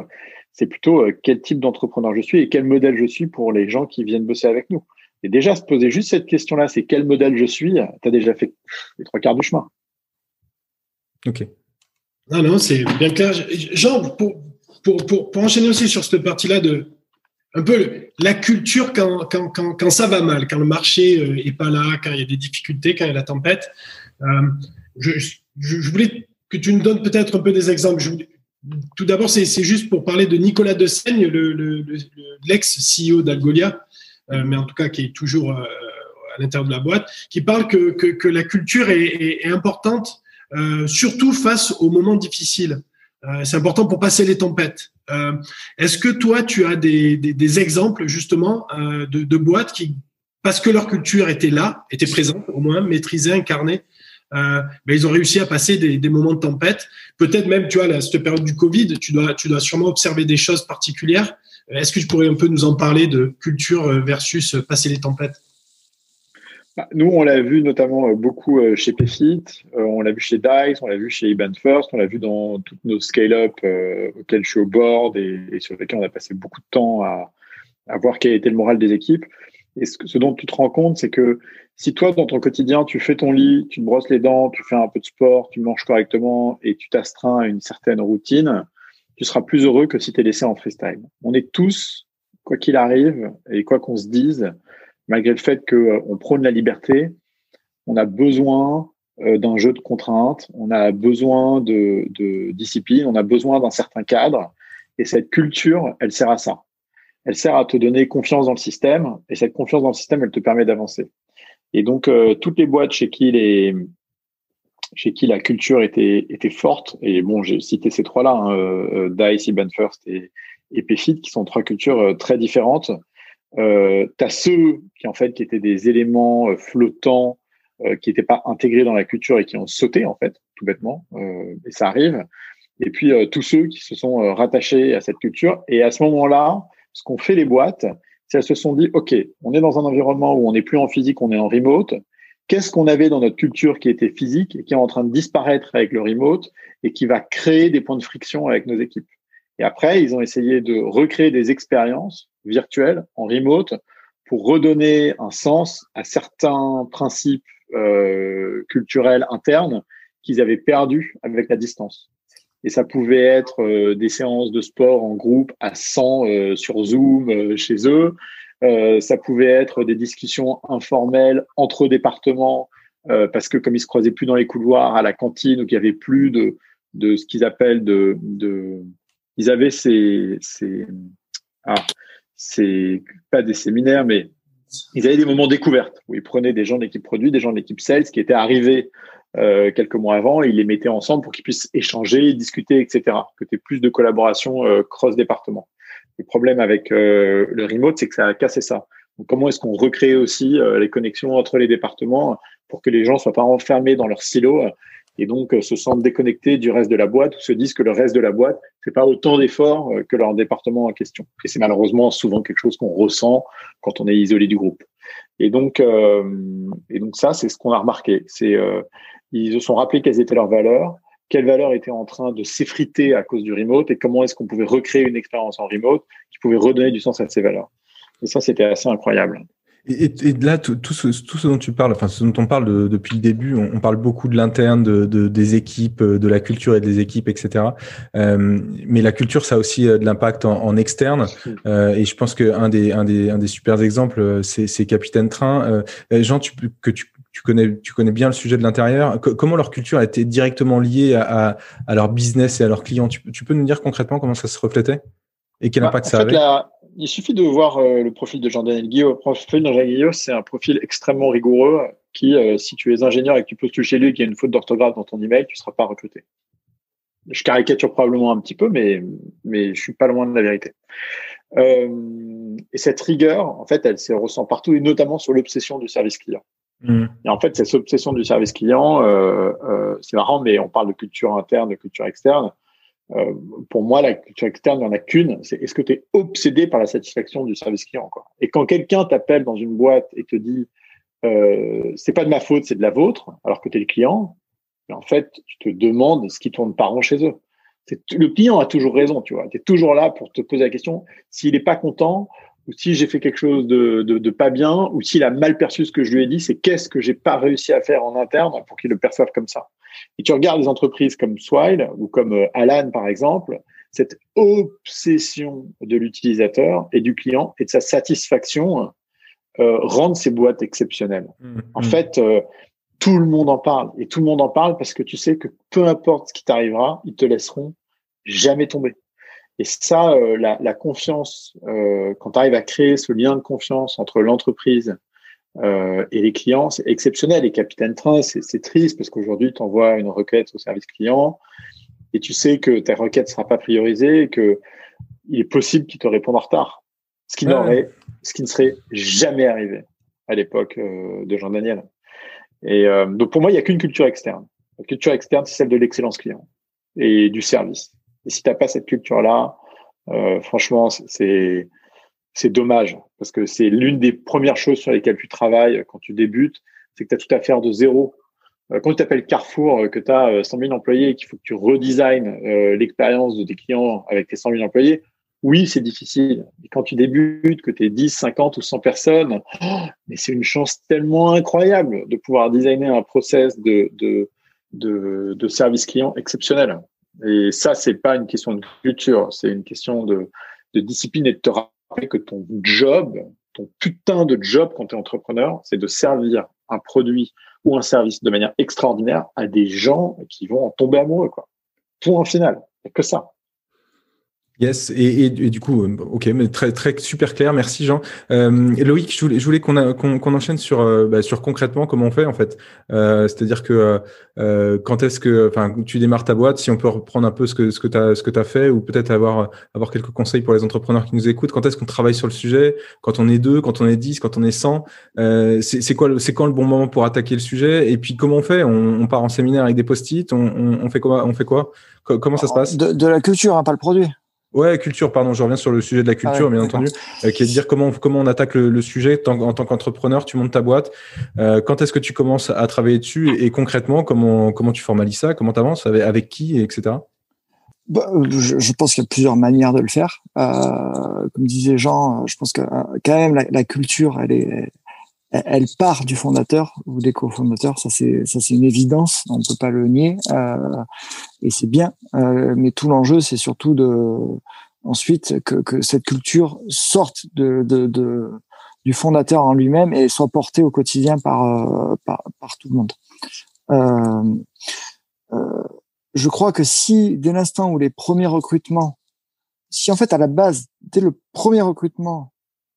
c'est plutôt quel type d'entrepreneur je suis et quel modèle je suis pour les gens qui viennent bosser avec nous. Et déjà, se poser juste cette question-là, c'est quel modèle je suis, tu as déjà fait les trois quarts du chemin. Ok. Non, non, c'est bien clair. Jean, pour, pour, pour, pour, enchaîner aussi sur cette partie-là de un peu la culture quand, quand, quand, quand, ça va mal, quand le marché euh, est pas là, quand il y a des difficultés, quand il y a la tempête. Euh, je, je, voulais que tu nous donnes peut-être un peu des exemples. Je, tout d'abord, c'est juste pour parler de Nicolas Dessaigne, l'ex-CEO le, d'Algolia, euh, mais en tout cas qui est toujours euh, à l'intérieur de la boîte, qui parle que, que, la culture est, importante euh, surtout face aux moments difficiles. Euh, c'est important pour passer les tempêtes. Euh, est-ce que toi, tu as des, exemples justement de, boîtes qui, parce que leur culture était là, était présente au moins, maîtrisée, incarnée, euh, ben ils ont réussi à passer des, moments de tempête. Peut-être même, tu vois, cette période du Covid, tu dois, tu dois sûrement observer des choses particulières Est-ce que tu pourrais un peu nous en parler de culture versus passer les templates bah, nous, on l'a vu notamment beaucoup chez PFIT, on l'a vu chez DICE, on l'a vu chez Event First, on l'a vu dans toutes nos scale-up auxquels je suis au board et, sur lesquels on a passé beaucoup de temps à, voir quel était le moral des équipes. Et ce, ce dont tu te rends compte, c'est que si toi, dans ton quotidien, tu fais ton lit, tu te brosses les dents, tu fais un peu de sport, tu manges correctement et tu t'astreins à une certaine routine, tu seras plus heureux que si tu es laissé en freestyle. On est tous, quoi qu'il arrive et quoi qu'on se dise, malgré le fait qu'on euh, prône la liberté, on a besoin euh, d'un jeu de contraintes, on a besoin de, discipline, on a besoin d'un certain cadre. Et cette culture, elle sert à ça. Elle sert à te donner confiance dans le système. Et cette confiance dans le système, elle te permet d'avancer. Et donc, euh, toutes les boîtes chez qui les chez qui la culture était était forte, et bon, j'ai cité ces trois-là, hein, euh, Dice, Iban First et, et qui sont trois cultures euh, très différentes. Euh, tu as ceux qui en fait qui étaient des éléments euh, flottants, qui n'étaient pas intégrés dans la culture et qui ont sauté en fait, tout bêtement, et ça arrive. Et puis tous ceux qui se sont rattachés à cette culture. Et à ce moment-là, ce qu'ont fait les boîtes, si elles se sont dit, OK, on est dans un environnement où on n'est plus en physique, on est en remote. Qu'est-ce qu'on avait dans notre culture qui était physique et qui est en train de disparaître avec le remote et qui va créer des points de friction avec nos équipes? Et après, ils ont essayé de recréer des expériences virtuelles en remote pour redonner un sens à certains principes euh, culturels internes qu'ils avaient perdus avec la distance. Et ça pouvait être euh, des séances de sport en groupe à 100 euh, sur Zoom euh, chez eux. Ça pouvait être des discussions informelles entre départements parce que comme ils se croisaient plus dans les couloirs à la cantine ou qu'il y avait plus de, de ce qu'ils appellent de, de, ils avaient ces, ces, ah, c'est pas des séminaires, mais ils avaient des moments découvertes où ils prenaient des gens de l'équipe produit, des gens de l'équipe sales qui étaient arrivés euh, quelques mois avant et ils les mettaient ensemble pour qu'ils puissent échanger, discuter, etc. Que tu aies plus de collaboration euh, cross-département. Le problème avec euh, le remote, c'est que ça a cassé ça. Donc, comment est-ce qu'on recrée aussi les connexions entre les départements pour que les gens soient pas enfermés dans leur silo et donc se sentent déconnectés du reste de la boîte ou se disent que le reste de la boîte fait pas autant d'efforts que leur département en question. Et c'est malheureusement souvent quelque chose qu'on ressent quand on est isolé du groupe. Et donc, euh, et donc ça, c'est ce qu'on a remarqué. C'est euh, ils se sont rappelés quelles étaient leurs valeurs, quelles valeurs étaient en train de s'effriter à cause du remote et comment est-ce qu'on pouvait recréer une expérience en remote qui pouvait redonner du sens à ces valeurs. Et ça, c'était assez incroyable. Et, et, là, tout, tout, ce, tout ce dont tu parles, enfin ce dont on parle de, depuis le début, on, on parle beaucoup de l'interne, de, de, des équipes, de la culture et des équipes, etc. Euh, mais la culture, ça a aussi euh, de l'impact en, en, externe. Euh, et je pense qu'un des, un des, un des super exemples, euh, c'est Capitaine Train. Euh, Jean, tu, que tu, tu connais, tu connais bien le sujet de l'intérieur. Comment leur culture a été directement liée à, à, à, leur business et à leurs clients? Tu, tu, peux nous dire concrètement comment ça se reflétait? Et quel bah, impact ça avait? il suffit de voir euh, le profil de Jean-Daniel Guillot. Le profil de Jean-Daniel Guillot, c'est un profil extrêmement rigoureux qui, euh, si tu es ingénieur et que tu postules chez lui et qu'il y a une faute d'orthographe dans ton email, tu ne seras pas recruté. Je caricature probablement un petit peu, mais, mais je suis pas loin de la vérité. Euh, et cette rigueur, en fait, elle se ressent partout et notamment sur l'obsession du service client. Et en fait, cette obsession du service client, euh, euh, c'est marrant, mais on parle de culture interne, de culture externe. Euh, pour moi, la culture externe, il n'y en a qu'une. C'est est-ce que tu es obsédé par la satisfaction du service client quoi? Et quand quelqu'un t'appelle dans une boîte et te dit euh, c'est pas de ma faute, c'est de la vôtre, alors que tu es le client, en fait, tu te demandes ce qui tourne pas rond chez eux. Le client a toujours raison, tu vois. Tu es toujours là pour te poser la question s'il n'est pas content ou si j'ai fait quelque chose de, de, de pas bien ou s'il a mal perçu ce que je lui ai dit, c'est qu'est-ce que j'ai pas réussi à faire en interne pour qu'il le perçoive comme ça. Et tu regardes les entreprises comme Swile ou comme euh, Alan, par exemple, cette obsession de l'utilisateur et du client et de sa satisfaction euh, rendent ces boîtes exceptionnelles. Mmh, en fait, euh, tout le monde en parle et tout le monde en parle parce que tu sais que peu importe ce qui t'arrivera, ils te laisseront jamais tomber. Et ça, euh, la, la, confiance, euh, quand tu arrives à créer ce lien de confiance entre l'entreprise euh, et les clients, c'est exceptionnel. Et Capitaine Train, c'est triste parce qu'aujourd'hui, tu envoies une requête au service client et tu sais que ta requête ne sera pas priorisée et que il est possible qu'il te réponde en retard. Ce qui, n'aurait, ce qui ne serait jamais arrivé à l'époque euh, de Jean-Daniel. Et euh, donc, pour moi, il n'y a qu'une culture externe. La culture externe, c'est celle de l'excellence client et du service. Et si tu n'as pas cette culture-là, franchement, c'est c'est dommage parce que c'est l'une des premières choses sur lesquelles tu travailles quand tu débutes, c'est que tu as tout à faire de zéro. Quand tu t'appelles Carrefour, que tu as 100 000 employés et qu'il faut que tu redesignes l'expérience de tes clients avec tes 100 000 employés, oui, c'est difficile. Et quand tu débutes, que tu es 10, 50 ou 100 personnes, oh, mais c'est une chance tellement incroyable de pouvoir designer un process de, de, de, de service client exceptionnel. Et ça, c'est pas une question de culture, c'est une question de, discipline et de te rappeler que ton job, ton putain de job quand tu es entrepreneur, c'est de servir un produit ou un service de manière extraordinaire à des gens qui vont en tomber amoureux. Quoi. Point final. Il que ça. Yes, et, et, du coup, euh, ok, mais très très super clair, merci Jean. Euh, Loïc, je voulais, je voulais qu'on qu'on enchaîne sur euh, bah, sur concrètement comment on fait en fait. Euh, C'est-à-dire que euh, quand est-ce que, enfin, tu démarres ta boîte, si on peut reprendre un peu ce que ce que t'as ce que t'as fait, ou peut-être avoir avoir quelques conseils pour les entrepreneurs qui nous écoutent. Quand est-ce qu'on travaille sur le sujet Quand on est deux, quand on est dix, quand on est cent euh, C'est quoi, c'est quand le bon moment pour attaquer le sujet Et puis comment on fait? On, on, part en séminaire avec des post-it, on, on, on, fait quoi On fait quoi? Comment ça se passe? de, de la culture, hein, pas le produit. Ouais, culture, pardon, je reviens sur le sujet de la culture, ah bien entendu, euh, qui est de dire comment, comment on attaque le, sujet en tant qu'entrepreneur, tu montes ta boîte. Euh, quand est-ce que tu commences à travailler dessus et, concrètement, comment, comment tu formalises ça, comment tu avances, avec, avec, qui, etc. Bah, je, je, pense qu'il y a plusieurs manières de le faire. Euh, comme disait Jean, je pense que quand même la, la culture, elle est, elle part du fondateur ou des cofondateurs, ça c'est ça c'est une évidence, on ne peut pas le nier euh, et c'est bien. Euh, mais tout l'enjeu, c'est surtout de ensuite que, que cette culture sorte de, de, de du fondateur en lui-même et soit portée au quotidien par euh, par, par, tout le monde. Euh, euh, je crois que si dès l'instant où les premiers recrutements, si en fait à la base dès le premier recrutement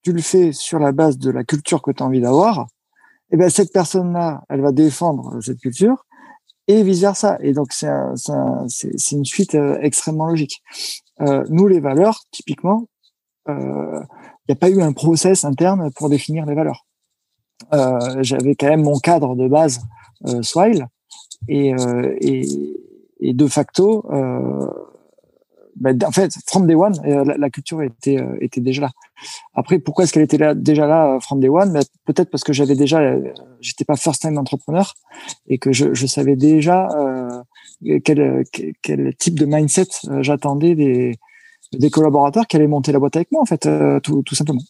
tu le fais sur la base de la culture que tu as envie d'avoir, et eh ben cette personne-là, elle va défendre cette culture et vice versa. Et donc c'est c'est une suite euh, extrêmement logique. Euh, nous les valeurs, typiquement, il euh, n'y a pas eu un process interne pour définir les valeurs. J'avais quand même mon cadre de base Swile et, et de facto bah, en fait, from day one, euh, la, culture était euh, était déjà là. Après, pourquoi est-ce qu'elle était là déjà là euh, from day one? Bah, Peut-être parce que j'avais déjà, j'étais pas first time entrepreneur et que je, je savais déjà quel, quel type de mindset j'attendais des des collaborateurs qui allaient monter la boîte avec moi en fait, tout, tout simplement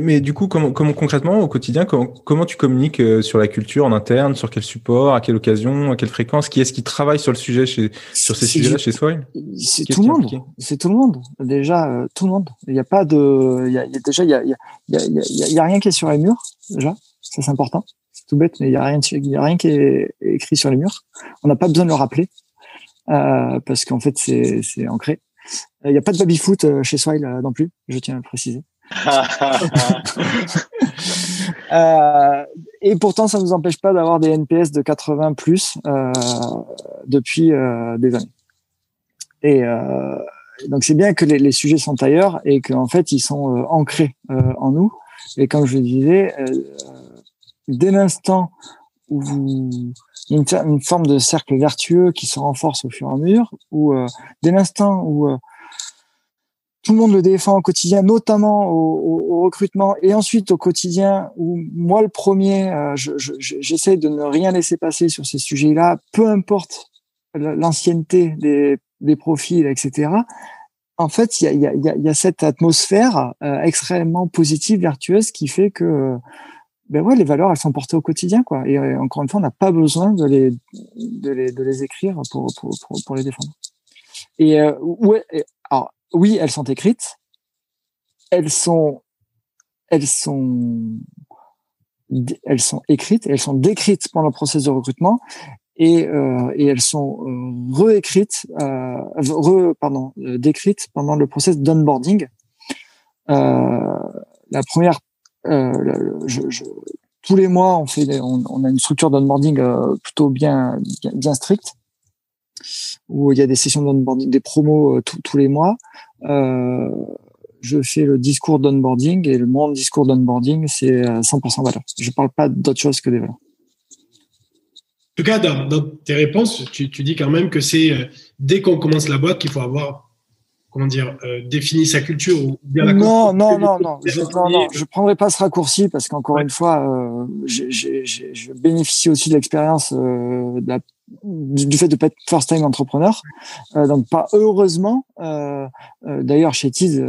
mais du coup, comment, comment concrètement au quotidien, comment, comment tu communiques euh, sur la culture en interne, sur quel support, à quelle occasion, à quelle fréquence Qui est-ce qui travaille sur le sujet chez, sur ces sujets-là chez soi C'est tout le monde. C'est tout le monde. Déjà, euh, tout le monde. Il n'y a pas de, il y a, déjà, il y a, il y a, il y a, il y a rien qui est sur les murs. Déjà, ça c'est important. C'est tout bête, mais il y a rien, il y a rien qui est écrit sur les murs. On n'a pas besoin de le rappeler euh, parce qu'en fait, c'est, c'est ancré. Il n'y a pas de baby foot chez Swile non plus. Je tiens à le préciser. euh, et pourtant, ça ne nous empêche pas d'avoir des NPS de 80 plus euh, depuis euh, des années. Et euh, donc, c'est bien que les, sujets sont ailleurs et qu'en fait, ils sont ancrés en nous. Et comme je le disais, dès l'instant où a une, une, forme de cercle vertueux qui se renforce au fur et à mesure, ou dès l'instant où tout le monde le défend au quotidien, notamment au, au, recrutement, et ensuite au quotidien où moi le premier, euh, j'essaie de ne rien laisser passer sur ces sujets-là, peu importe l'ancienneté des, des, profils, etc. En fait, il y a, y, a, y a, cette atmosphère euh, extrêmement positive, vertueuse, qui fait que ben ouais, les valeurs, elles sont portées au quotidien, quoi. Et euh, encore une fois, on n'a pas besoin de les, de les, de les écrire pour, pour, pour, les défendre. Et ouais, alors oui, elles sont écrites. Elles sont, elles sont, elles sont écrites, elles sont décrites pendant le processus de recrutement et, euh, et elles sont euh, réécrites, euh, re, pardon, euh, décrites pendant le processus d'onboarding. Euh, la première, euh, je, je, tous les mois, on fait, on, on a une structure d'onboarding plutôt bien, bien stricte où il y a des sessions d'onboarding, des promos euh, tous les mois. Euh, je fais le discours d'onboarding et le mon discours d'onboarding, c'est 100% euh, valeur. Je parle pas d'autre chose que des valeurs. En tout cas, dans, tes réponses, tu, tu, dis quand même que c'est dès qu'on commence la boîte qu'il faut avoir comment dire, euh, définit sa culture ou bien la Non, non, non, non, je, non, non, je prendrai pas ce raccourci parce qu'encore une fois, euh, je bénéficie aussi de l'expérience euh, du, fait de pas être first time entrepreneur. Euh, donc pas heureusement. Euh, D'ailleurs, chez Tiz,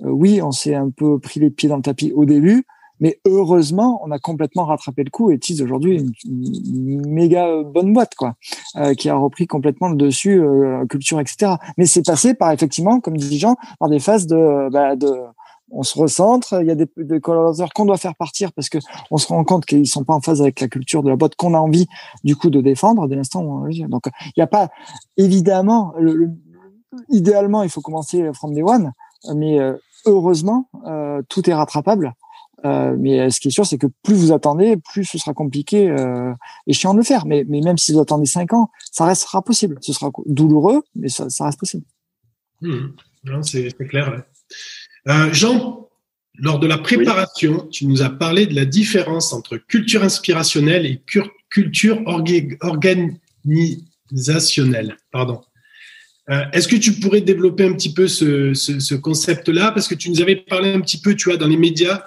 oui, on s'est un peu pris les pieds dans le tapis au début. Mais heureusement, on a complètement rattrapé le coup et Tease aujourd'hui une, une, méga bonne boîte quoi, euh, qui a repris complètement le dessus, euh, culture etc. Mais c'est passé par effectivement, comme dit Jean, par des phases de, bah, de on se recentre, il y a des, des collaborateurs qu'on doit faire partir parce que on se rend compte qu'ils sont pas en phase avec la culture de la boîte qu'on a envie du coup de défendre dès l'instant où on Donc il n'y a pas évidemment le, idéalement il faut commencer from day one, mais euh, heureusement euh, tout est rattrapable euh, mais ce qui est sûr, c'est que plus vous attendez, plus ce sera compliqué et chiant de le faire. Mais, même si vous attendez cinq ans, ça restera possible. Ce sera douloureux, mais ça, ça reste possible. Mmh. C'est clair. Euh, Jean, lors de la préparation, tu nous as parlé de la différence entre culture inspirationnelle et culture organisationnelle. Pardon. Euh, Est-ce que tu pourrais développer un petit peu ce, ce, ce concept-là? Parce que tu nous avais parlé un petit peu, tu vois, dans les médias,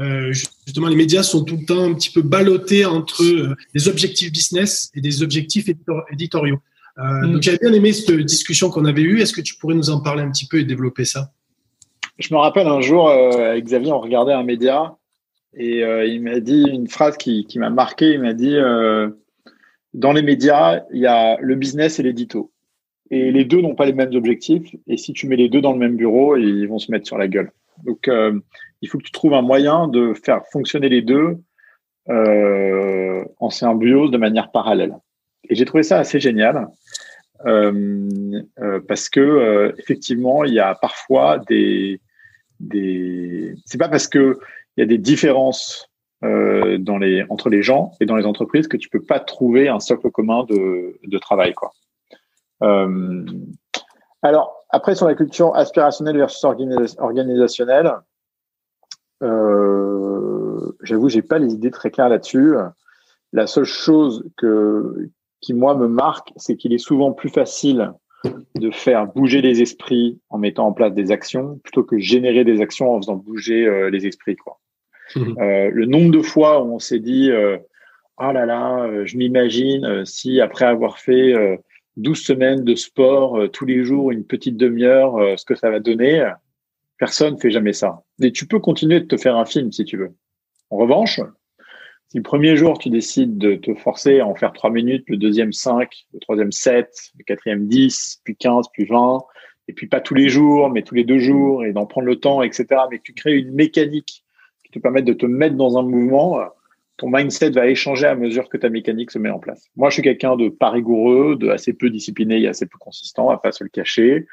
euh, justement, les médias sont tout le temps un petit peu ballottés entre des objectifs business et des objectifs éditoriaux. Euh, mm. Donc, j'avais bien aimé cette discussion qu'on avait eue. Est-ce que tu pourrais nous en parler un petit peu et développer ça? Je me rappelle un jour, avec Xavier, on regardait un média et il m'a dit une phrase qui, m'a marqué. Il m'a dit Dans les médias, il y a le business et l'édito. Et les deux n'ont pas les mêmes objectifs. Et si tu mets les deux dans le même bureau, ils vont se mettre sur la gueule. Donc, il faut que tu trouves un moyen de faire fonctionner les deux euh, en symbiose de manière parallèle. Et j'ai trouvé ça assez génial euh, euh, parce que euh, effectivement, il y a parfois des des. C'est pas parce que il y a des différences euh, entre les gens et dans les entreprises que tu peux pas trouver un socle commun de travail quoi. Euh, alors après sur la culture aspirationnelle versus organisationnelle, euh, J'avoue, j'ai pas les idées très claires là-dessus. La seule chose que qui moi me marque, c'est qu'il est souvent plus facile de faire bouger les esprits en mettant en place des actions plutôt que générer des actions en faisant bouger euh, les esprits. Quoi. Mmh. Euh, le nombre de fois où on s'est dit euh, ah là là, je m'imagine si après avoir fait 12 semaines de sport tous les jours, une petite demi-heure, ce que ça va donner. Personne ne fait jamais ça. Et tu peux continuer de te faire un film si tu veux. En revanche, si le premier jour tu décides de te forcer à en faire trois minutes, le deuxième 5, le troisième 7, le quatrième 10, puis 15, puis 20, et puis pas tous les jours, mais tous les deux jours, et d'en prendre le temps, etc., mais que tu crées une mécanique qui te permette de te mettre dans un mouvement, ton mindset va échanger à mesure que ta mécanique se met en place. Moi, je suis quelqu'un de pas rigoureux, de assez peu discipliné et assez peu consistant, à pas se le cacher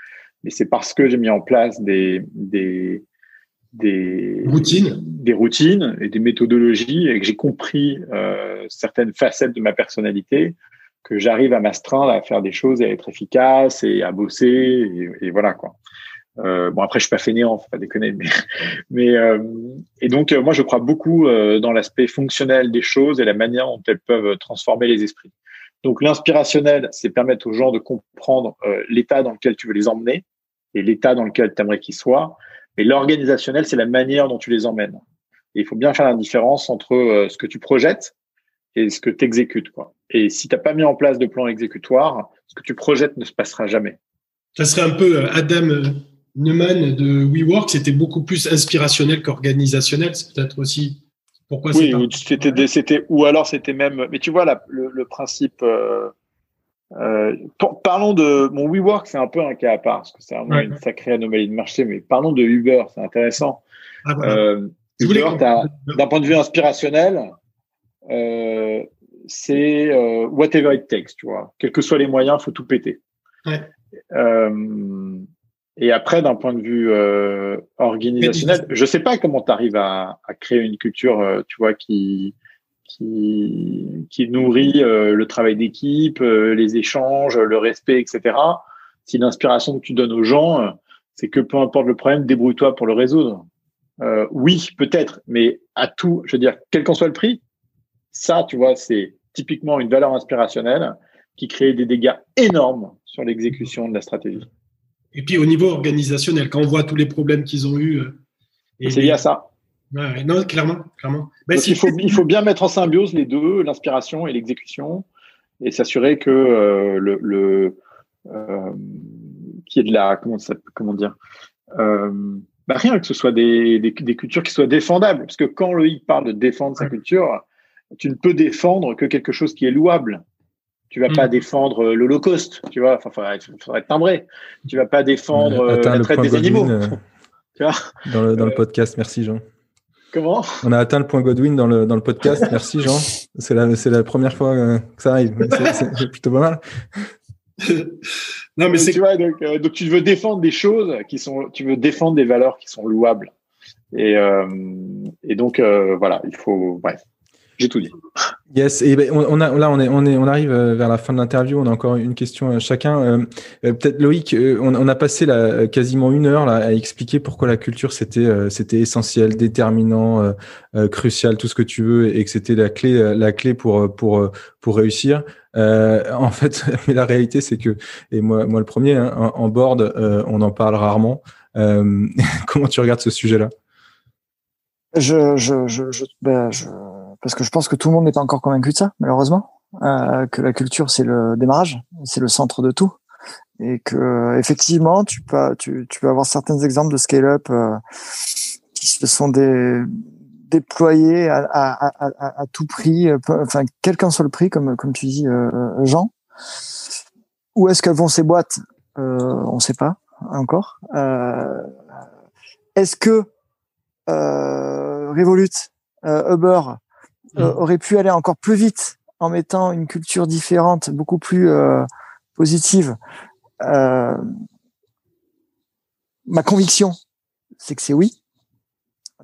mais c'est parce que j'ai mis en place des, des routines, des routines et des méthodologies et que j'ai compris euh, certaines facettes de ma personnalité que j'arrive à m'astreindre à faire des choses et à être efficace et à bosser et, et voilà quoi. Euh, bon après je suis pas fainéant, faut pas déconner, mais, mais euh, et donc euh, moi je crois beaucoup euh, dans l'aspect fonctionnel des choses et la manière dont elles peuvent transformer les esprits. Donc l'inspirationnel, c'est permettre aux gens de comprendre euh, l'état dans lequel tu veux les emmener et l'état dans lequel tu aimerais qu'ils soient. Et l'organisationnel, c'est la manière dont tu les emmènes. Et il faut bien faire la différence entre euh, ce que tu projettes et ce que tu exécutes. Quoi. Et si tu n'as pas mis en place de plan exécutoire, ce que tu projettes ne se passera jamais. Ça serait un peu euh, Adam Neumann de WeWork, c'était beaucoup plus inspirationnel qu'organisationnel. C'est peut-être aussi pourquoi oui, c'était, c'était, ou alors c'était même. Mais tu vois, la, le, le, principe. Euh, euh, parlons de mon WeWork, c'est un peu un cas à part parce que c'est ouais. une sacrée anomalie de marché. Mais parlons de Uber, c'est intéressant. Ah, voilà. euh, Uber, d'un point de vue inspirationnel, euh, c'est euh, whatever it takes, tu vois. Quels que soient les moyens, faut tout péter. Ouais. Euh, et après, d'un point de vue euh, organisationnel, je sais pas comment tu arrives à, à, créer une culture, tu vois, qui qui, qui nourrit euh, le travail d'équipe, euh, les échanges, le respect, etc. Si l'inspiration que tu donnes aux gens, euh, c'est que peu importe le problème, débrouille-toi pour le résoudre. oui, peut-être, mais à tout, je veux dire, quel qu'en soit le prix, ça, tu vois, c'est typiquement une valeur inspirationnelle qui crée des dégâts énormes sur l'exécution de la stratégie. Et puis au niveau organisationnel, quand on voit tous les problèmes qu'ils ont eus. c'est lié à ça. Non, clairement, clairement. il, faut, il faut bien mettre en symbiose les deux, l'inspiration et l'exécution, et s'assurer que le, le qui est de la comment ça, comment dire bah rien que ce soit des, des, des, cultures qui soient défendables. Parce que quand le I parle de défendre sa culture, tu ne peux défendre que quelque chose qui est louable. Tu vas pas mm. défendre euh, l'Holocauste, tu vois. Enfin, faudrait, faudrait être timbré. Tu vas pas défendre euh, la traite des animaux. Euh, tu vois dans, le, dans le podcast, merci Jean. Comment? On a atteint le point Godwin dans le, dans le podcast. Merci Jean. C'est la, c'est la première fois que ça arrive. C'est plutôt pas mal. non, mais c'est tu vois, donc, euh, donc, tu veux défendre des choses qui sont, tu veux défendre des valeurs qui sont louables. Et, euh, et donc euh, voilà, il faut, bref, j'ai tout dit. Yes, et ben, on, a, là on est, on est, on arrive euh, vers la fin de l'interview. On a encore une question à chacun. Euh, euh, peut-être Loïc, on, on, a passé là, quasiment une heure là, à expliquer pourquoi la culture c'était, c'était essentiel, déterminant, crucial, tout ce que tu veux, et que c'était la clé, la clé pour pour pour réussir. en fait, mais la réalité c'est que, et moi, moi le premier, hein, en, board, on en parle rarement. comment tu regardes ce sujet-là? Je, je, je, je, ben, je parce que je pense que tout le monde n'est pas encore convaincu de ça, malheureusement, euh, que la culture c'est le démarrage, c'est le centre de tout, et que effectivement tu peux tu, tu peux avoir certains exemples de scale-up euh, qui se sont déployés à, à, à, à, tout prix, euh, enfin quel qu'en soit le prix, comme comme tu dis euh, Jean. Où est-ce qu'elles vont ces boîtes? Euh, On ne sait pas encore. Euh, est-ce que Revolut, Uber euh, mm. aurait pu aller encore plus vite en mettant une culture différente, beaucoup plus euh, positive. Euh, ma conviction, c'est que c'est oui,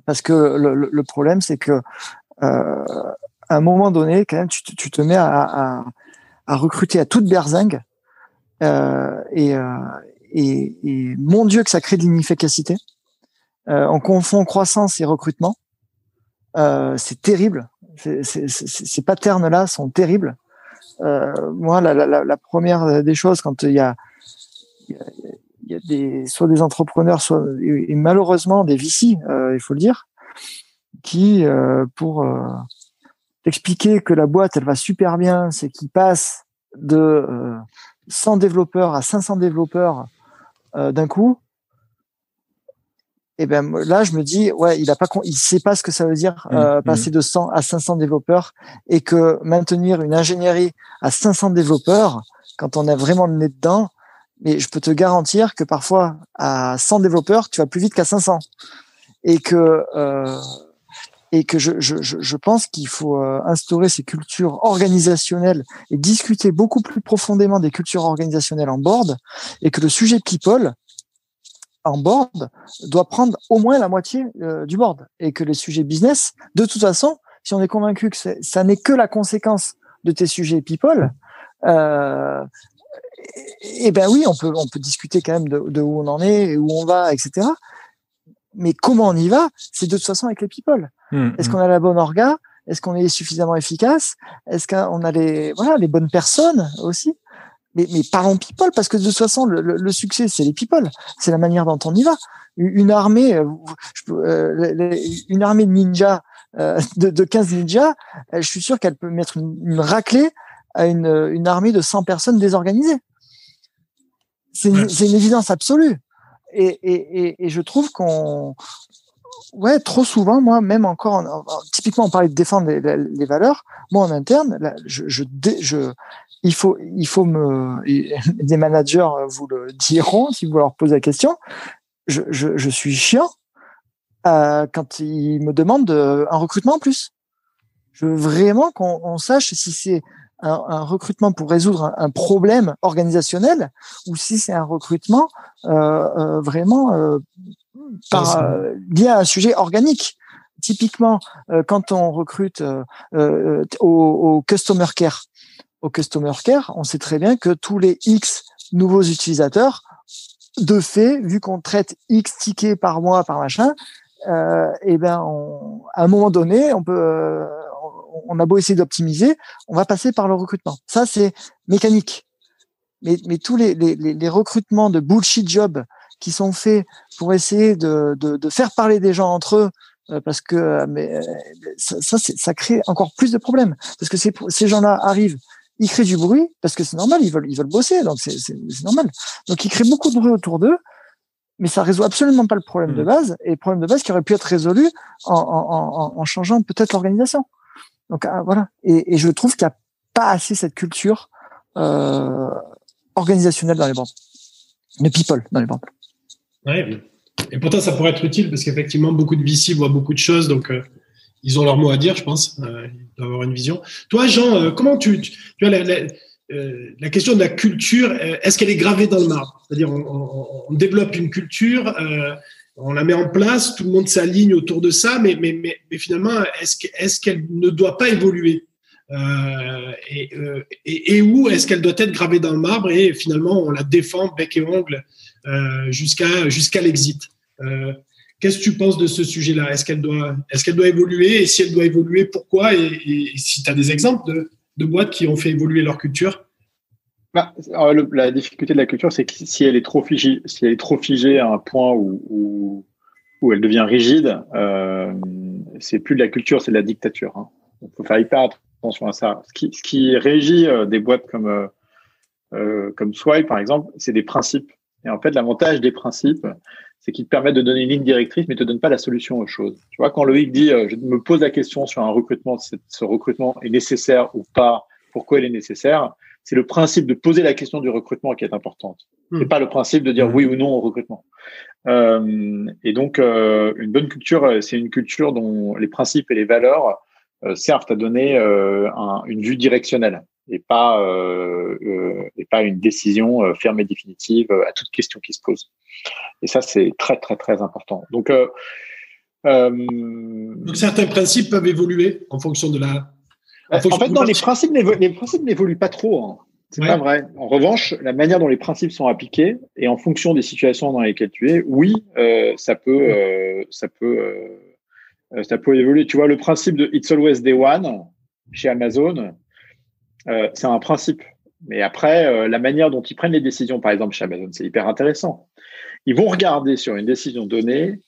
parce que le, le problème, c'est que à un moment donné, quand même, tu, tu te mets à, à, à, recruter à toute berzingue, et, et, et, mon Dieu que ça crée de l'inefficacité. on confond croissance et recrutement. c'est terrible ces patterns-là sont terribles. Euh, moi, la, première des choses, quand il y a, soit des entrepreneurs, soit et malheureusement des VC, euh, il faut le dire, qui, euh, pour expliquer que la boîte, elle va super bien, c'est qu'ils passent de 100 développeurs à 500 développeurs d'un coup et eh ben là je me dis ouais il a pas il sait pas ce que ça veut dire mmh, euh, mmh. passer de 100 à 500 développeurs et que maintenir une ingénierie à 500 développeurs quand on a vraiment le nez dedans mais je peux te garantir que parfois à 100 développeurs tu vas plus vite qu'à 500 et que euh, et que je, je, je pense qu'il faut euh, instaurer ces cultures organisationnelles et discuter beaucoup plus profondément des cultures organisationnelles en board et que le sujet people en board doit prendre au moins la moitié euh, du board et que les sujets business, de toute façon, si on est convaincu que ça n'est que la conséquence de tes sujets people, euh, et, ben oui, on peut on peut discuter quand même de, où on en est, où on va, etc. Mais comment on y va, c'est de toute façon avec les people. Mmh, Est-ce mmh. qu'on a la bonne orga? Est-ce qu'on est suffisamment efficace? Est-ce qu'on a les voilà les bonnes personnes aussi? Mais, mais parlons people parce que de toute façon le, le, succès c'est les people, c'est la manière dont on y va. Une armée, euh, euh une armée de ninjas, euh, de, de 15 ninjas, euh, je suis sûr qu'elle peut mettre une, une, raclée à une, une armée de 100 personnes désorganisées. C'est une, une, évidence absolue. Et, et, et, je trouve qu'on, ouais, trop souvent, moi, même encore, typiquement, on parlait de défendre les, valeurs. Moi, en interne, je, je, je, il faut, il faut me, des managers vous le diront si vous leur posez la question. Je, je, je suis chiant euh, quand ils me demandent un recrutement en plus. Je veux vraiment qu'on sache si c'est un, un, recrutement pour résoudre un, problème organisationnel ou si c'est un recrutement euh, euh, vraiment euh, par, euh, lié à un sujet organique. Typiquement, euh, quand on recrute au, au customer care, au Customer Care, on sait très bien que tous les X nouveaux utilisateurs, de fait, vu qu'on traite X tickets par mois, par machin, euh, et eh ben, à un moment donné, on peut, euh, on a beau essayer d'optimiser, on va passer par le recrutement. Ça, c'est mécanique. mais, mais tous les, les, les recrutements de bullshit jobs qui sont faits pour essayer de, de, de faire parler des gens entre eux, euh, parce que mais ça, ça, ça, crée encore plus de problèmes parce que ces, ces gens-là arrivent ils créent du bruit parce que c'est normal, ils veulent, ils veulent bosser, donc c'est normal. Donc ils créent beaucoup de bruit autour d'eux, mais ça résout absolument pas le problème de mmh. base, et le problème de base qui aurait pu être résolu en, en, en, en changeant peut-être l'organisation. Donc ah, voilà. Et, je trouve qu'il n'y a pas assez cette culture euh, organisationnelle dans les banques, de people dans les banques. Ouais, et pourtant ça pourrait être utile parce qu'effectivement beaucoup de VC voient beaucoup de choses, donc euh, ils ont leur mot à dire, je pense. Euh, ils doivent avoir une vision. Toi, Jean, euh, comment tu, tu, vois la, question de la culture, est-ce qu'elle est gravée dans le marbre? C'est-à-dire, on, développe une culture, on la met en place, tout le monde s'aligne autour de ça, mais, mais, mais, mais finalement, est-ce qu'elle ne doit pas évoluer? Et, et, et, où est-ce qu'elle doit être gravée dans le marbre? Et finalement on la défend bec et ongle jusqu'à jusqu'à l'exit. Qu'est-ce que tu penses de ce sujet-là? Est-ce qu'elle doit, est qu'elle doit évoluer? Et si elle doit évoluer, pourquoi? Et, si tu as des exemples de, de, boîtes qui ont fait évoluer leur culture? Bah, La difficulté de la culture, c'est que si elle est trop figée, si elle est trop figée à un point où, où, elle devient rigide, euh, c'est plus de la culture, c'est de la dictature. Hein. Il faut faire hyper attention à ça. Ce qui, ce qui régit euh, des boîtes comme, euh, euh, comme Swipe, par exemple, c'est des principes. Et en fait, l'avantage des principes, c'est qu'il te permet de donner une ligne directrice, mais ne te donne pas la solution aux choses. Tu vois, quand Loïc dit, euh, je me pose la question sur un recrutement, ce recrutement est nécessaire ou pas, pourquoi il est nécessaire, c'est le principe de poser la question du recrutement qui est importante. Hmm. C'est pas le principe de dire hmm. oui ou non au recrutement. Euh, et donc, euh, une bonne culture, euh, c'est une culture dont les principes et les valeurs euh, servent à donner un, une vue directionnelle et pas euh, euh, et pas une décision euh, ferme et définitive à toute question qui se pose. Et ça, c'est très très très important. Donc, Donc certains principes peuvent évoluer en fonction de la. En, fait, non, les principes, les principes n'évoluent pas trop. Hein. C'est pas vrai. En revanche, la manière dont les principes sont appliqués et en fonction des situations dans lesquelles tu es, oui, euh, ça peut, euh, ça peut, euh, ça peut évoluer. Tu vois, le principe de It's Always Day One chez Amazon, c'est un principe. Mais après, la manière dont ils prennent les décisions, par exemple chez Amazon, c'est hyper intéressant. Ils vont regarder sur une décision donnée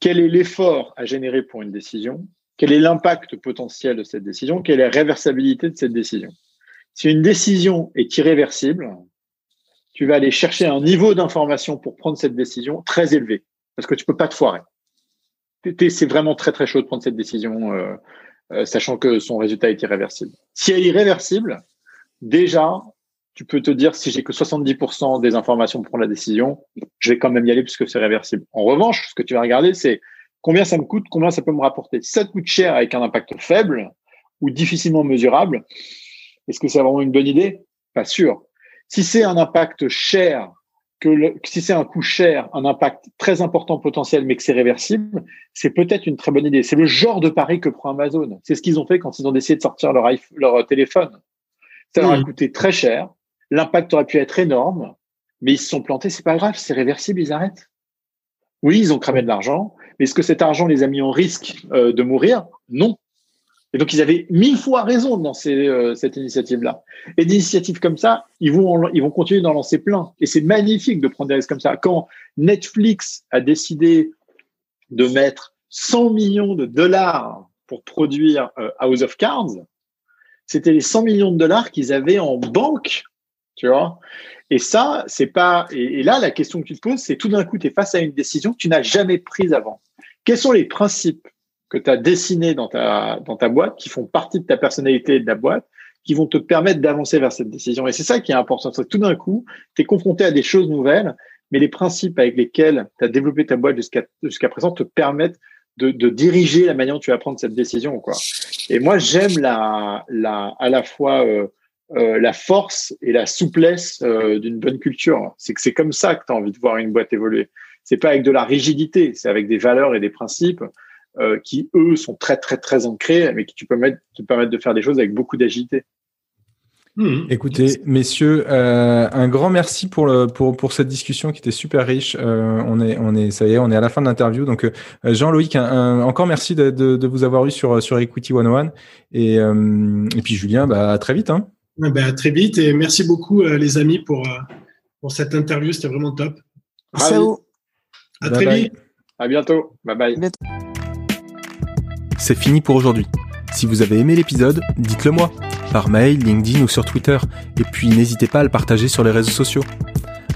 quel est l'effort à générer pour une décision, quel est l'impact potentiel de cette décision, quelle est la réversibilité de cette décision? Si une décision est irréversible, tu vas aller chercher un niveau d'information pour prendre cette décision très élevé, parce que tu peux pas te foirer. C'est vraiment très très chaud de prendre cette décision euh, euh, sachant que son résultat est irréversible. Si elle est irréversible, déjà, tu peux te dire si j'ai que 70% des informations pour prendre la décision, je vais quand même y aller puisque c'est réversible. En revanche, ce que tu vas regarder, c'est combien ça me coûte, combien ça peut me rapporter. Si ça te coûte cher avec un impact faible ou difficilement mesurable, est-ce que c'est vraiment une bonne idée? Pas sûr. Si c'est un impact cher que, si c'est un coût cher, un impact très important potentiel, mais que c'est réversible, c'est peut-être une très bonne idée. C'est le genre de pari que prend Amazon. C'est ce qu'ils ont fait quand ils ont décidé de sortir leur, leur téléphone. Ça leur a coûté très cher. L'impact aurait pu être énorme, mais ils se sont plantés. C'est pas grave, c'est réversible, ils arrêtent. Oui, ils ont cramé de l'argent, mais est-ce que cet argent les a mis en risque euh, de mourir? Non. Et donc, ils avaient mille fois raison dans euh, cette initiative-là. Et des initiatives comme ça, ils vont, ils vont continuer d'en lancer plein. Et c'est magnifique de prendre des risques comme ça. Quand Netflix a décidé de mettre 100 millions de dollars pour produire euh, House of Cards, c'était les 100 millions de dollars qu'ils avaient en banque, tu vois? Et ça, c'est pas. Et, là, la question que tu te poses, c'est tout d'un coup, tu es face à une décision que tu n'as jamais prise avant. Quels sont les principes que tu as dessiné dans ta, dans ta boîte, qui font partie de ta personnalité et de la boîte, qui vont te permettre d'avancer vers cette décision? Et c'est ça qui est important. Tout d'un coup, tu es confronté à des choses nouvelles, mais les principes avec lesquels tu as développé ta boîte jusqu'à jusqu'à présent te permettent de, de, diriger la manière dont tu vas prendre cette décision. Quoi. Et moi, j'aime la, la, à la fois euh, euh, la force et la souplesse euh, d'une bonne culture. C'est que c'est comme ça que tu as envie de voir une boîte évoluer. C'est pas avec de la rigidité, c'est avec des valeurs et des principes euh, qui eux sont très très très ancrés, mais qui tu peux mettre, te permettent de faire des choses avec beaucoup d'agilité. Hmm. Écoutez, messieurs, euh, un grand merci pour le pour pour cette discussion qui était super riche. Euh, on est on est ça y est, on est à la fin de l'interview. Donc euh, Jean-Loïc, encore merci de, de, de, vous avoir eu sur sur Equity 101 et et puis Julien, bah à très vite. Hein. Ben, à très vite et merci beaucoup les amis pour, pour cette interview, c'était vraiment top. Merci à vous. À très vite. À bientôt. Bye bye. C'est fini pour aujourd'hui. Si vous avez aimé l'épisode, dites-le moi, par mail, LinkedIn ou sur Twitter, et puis n'hésitez pas à le partager sur les réseaux sociaux.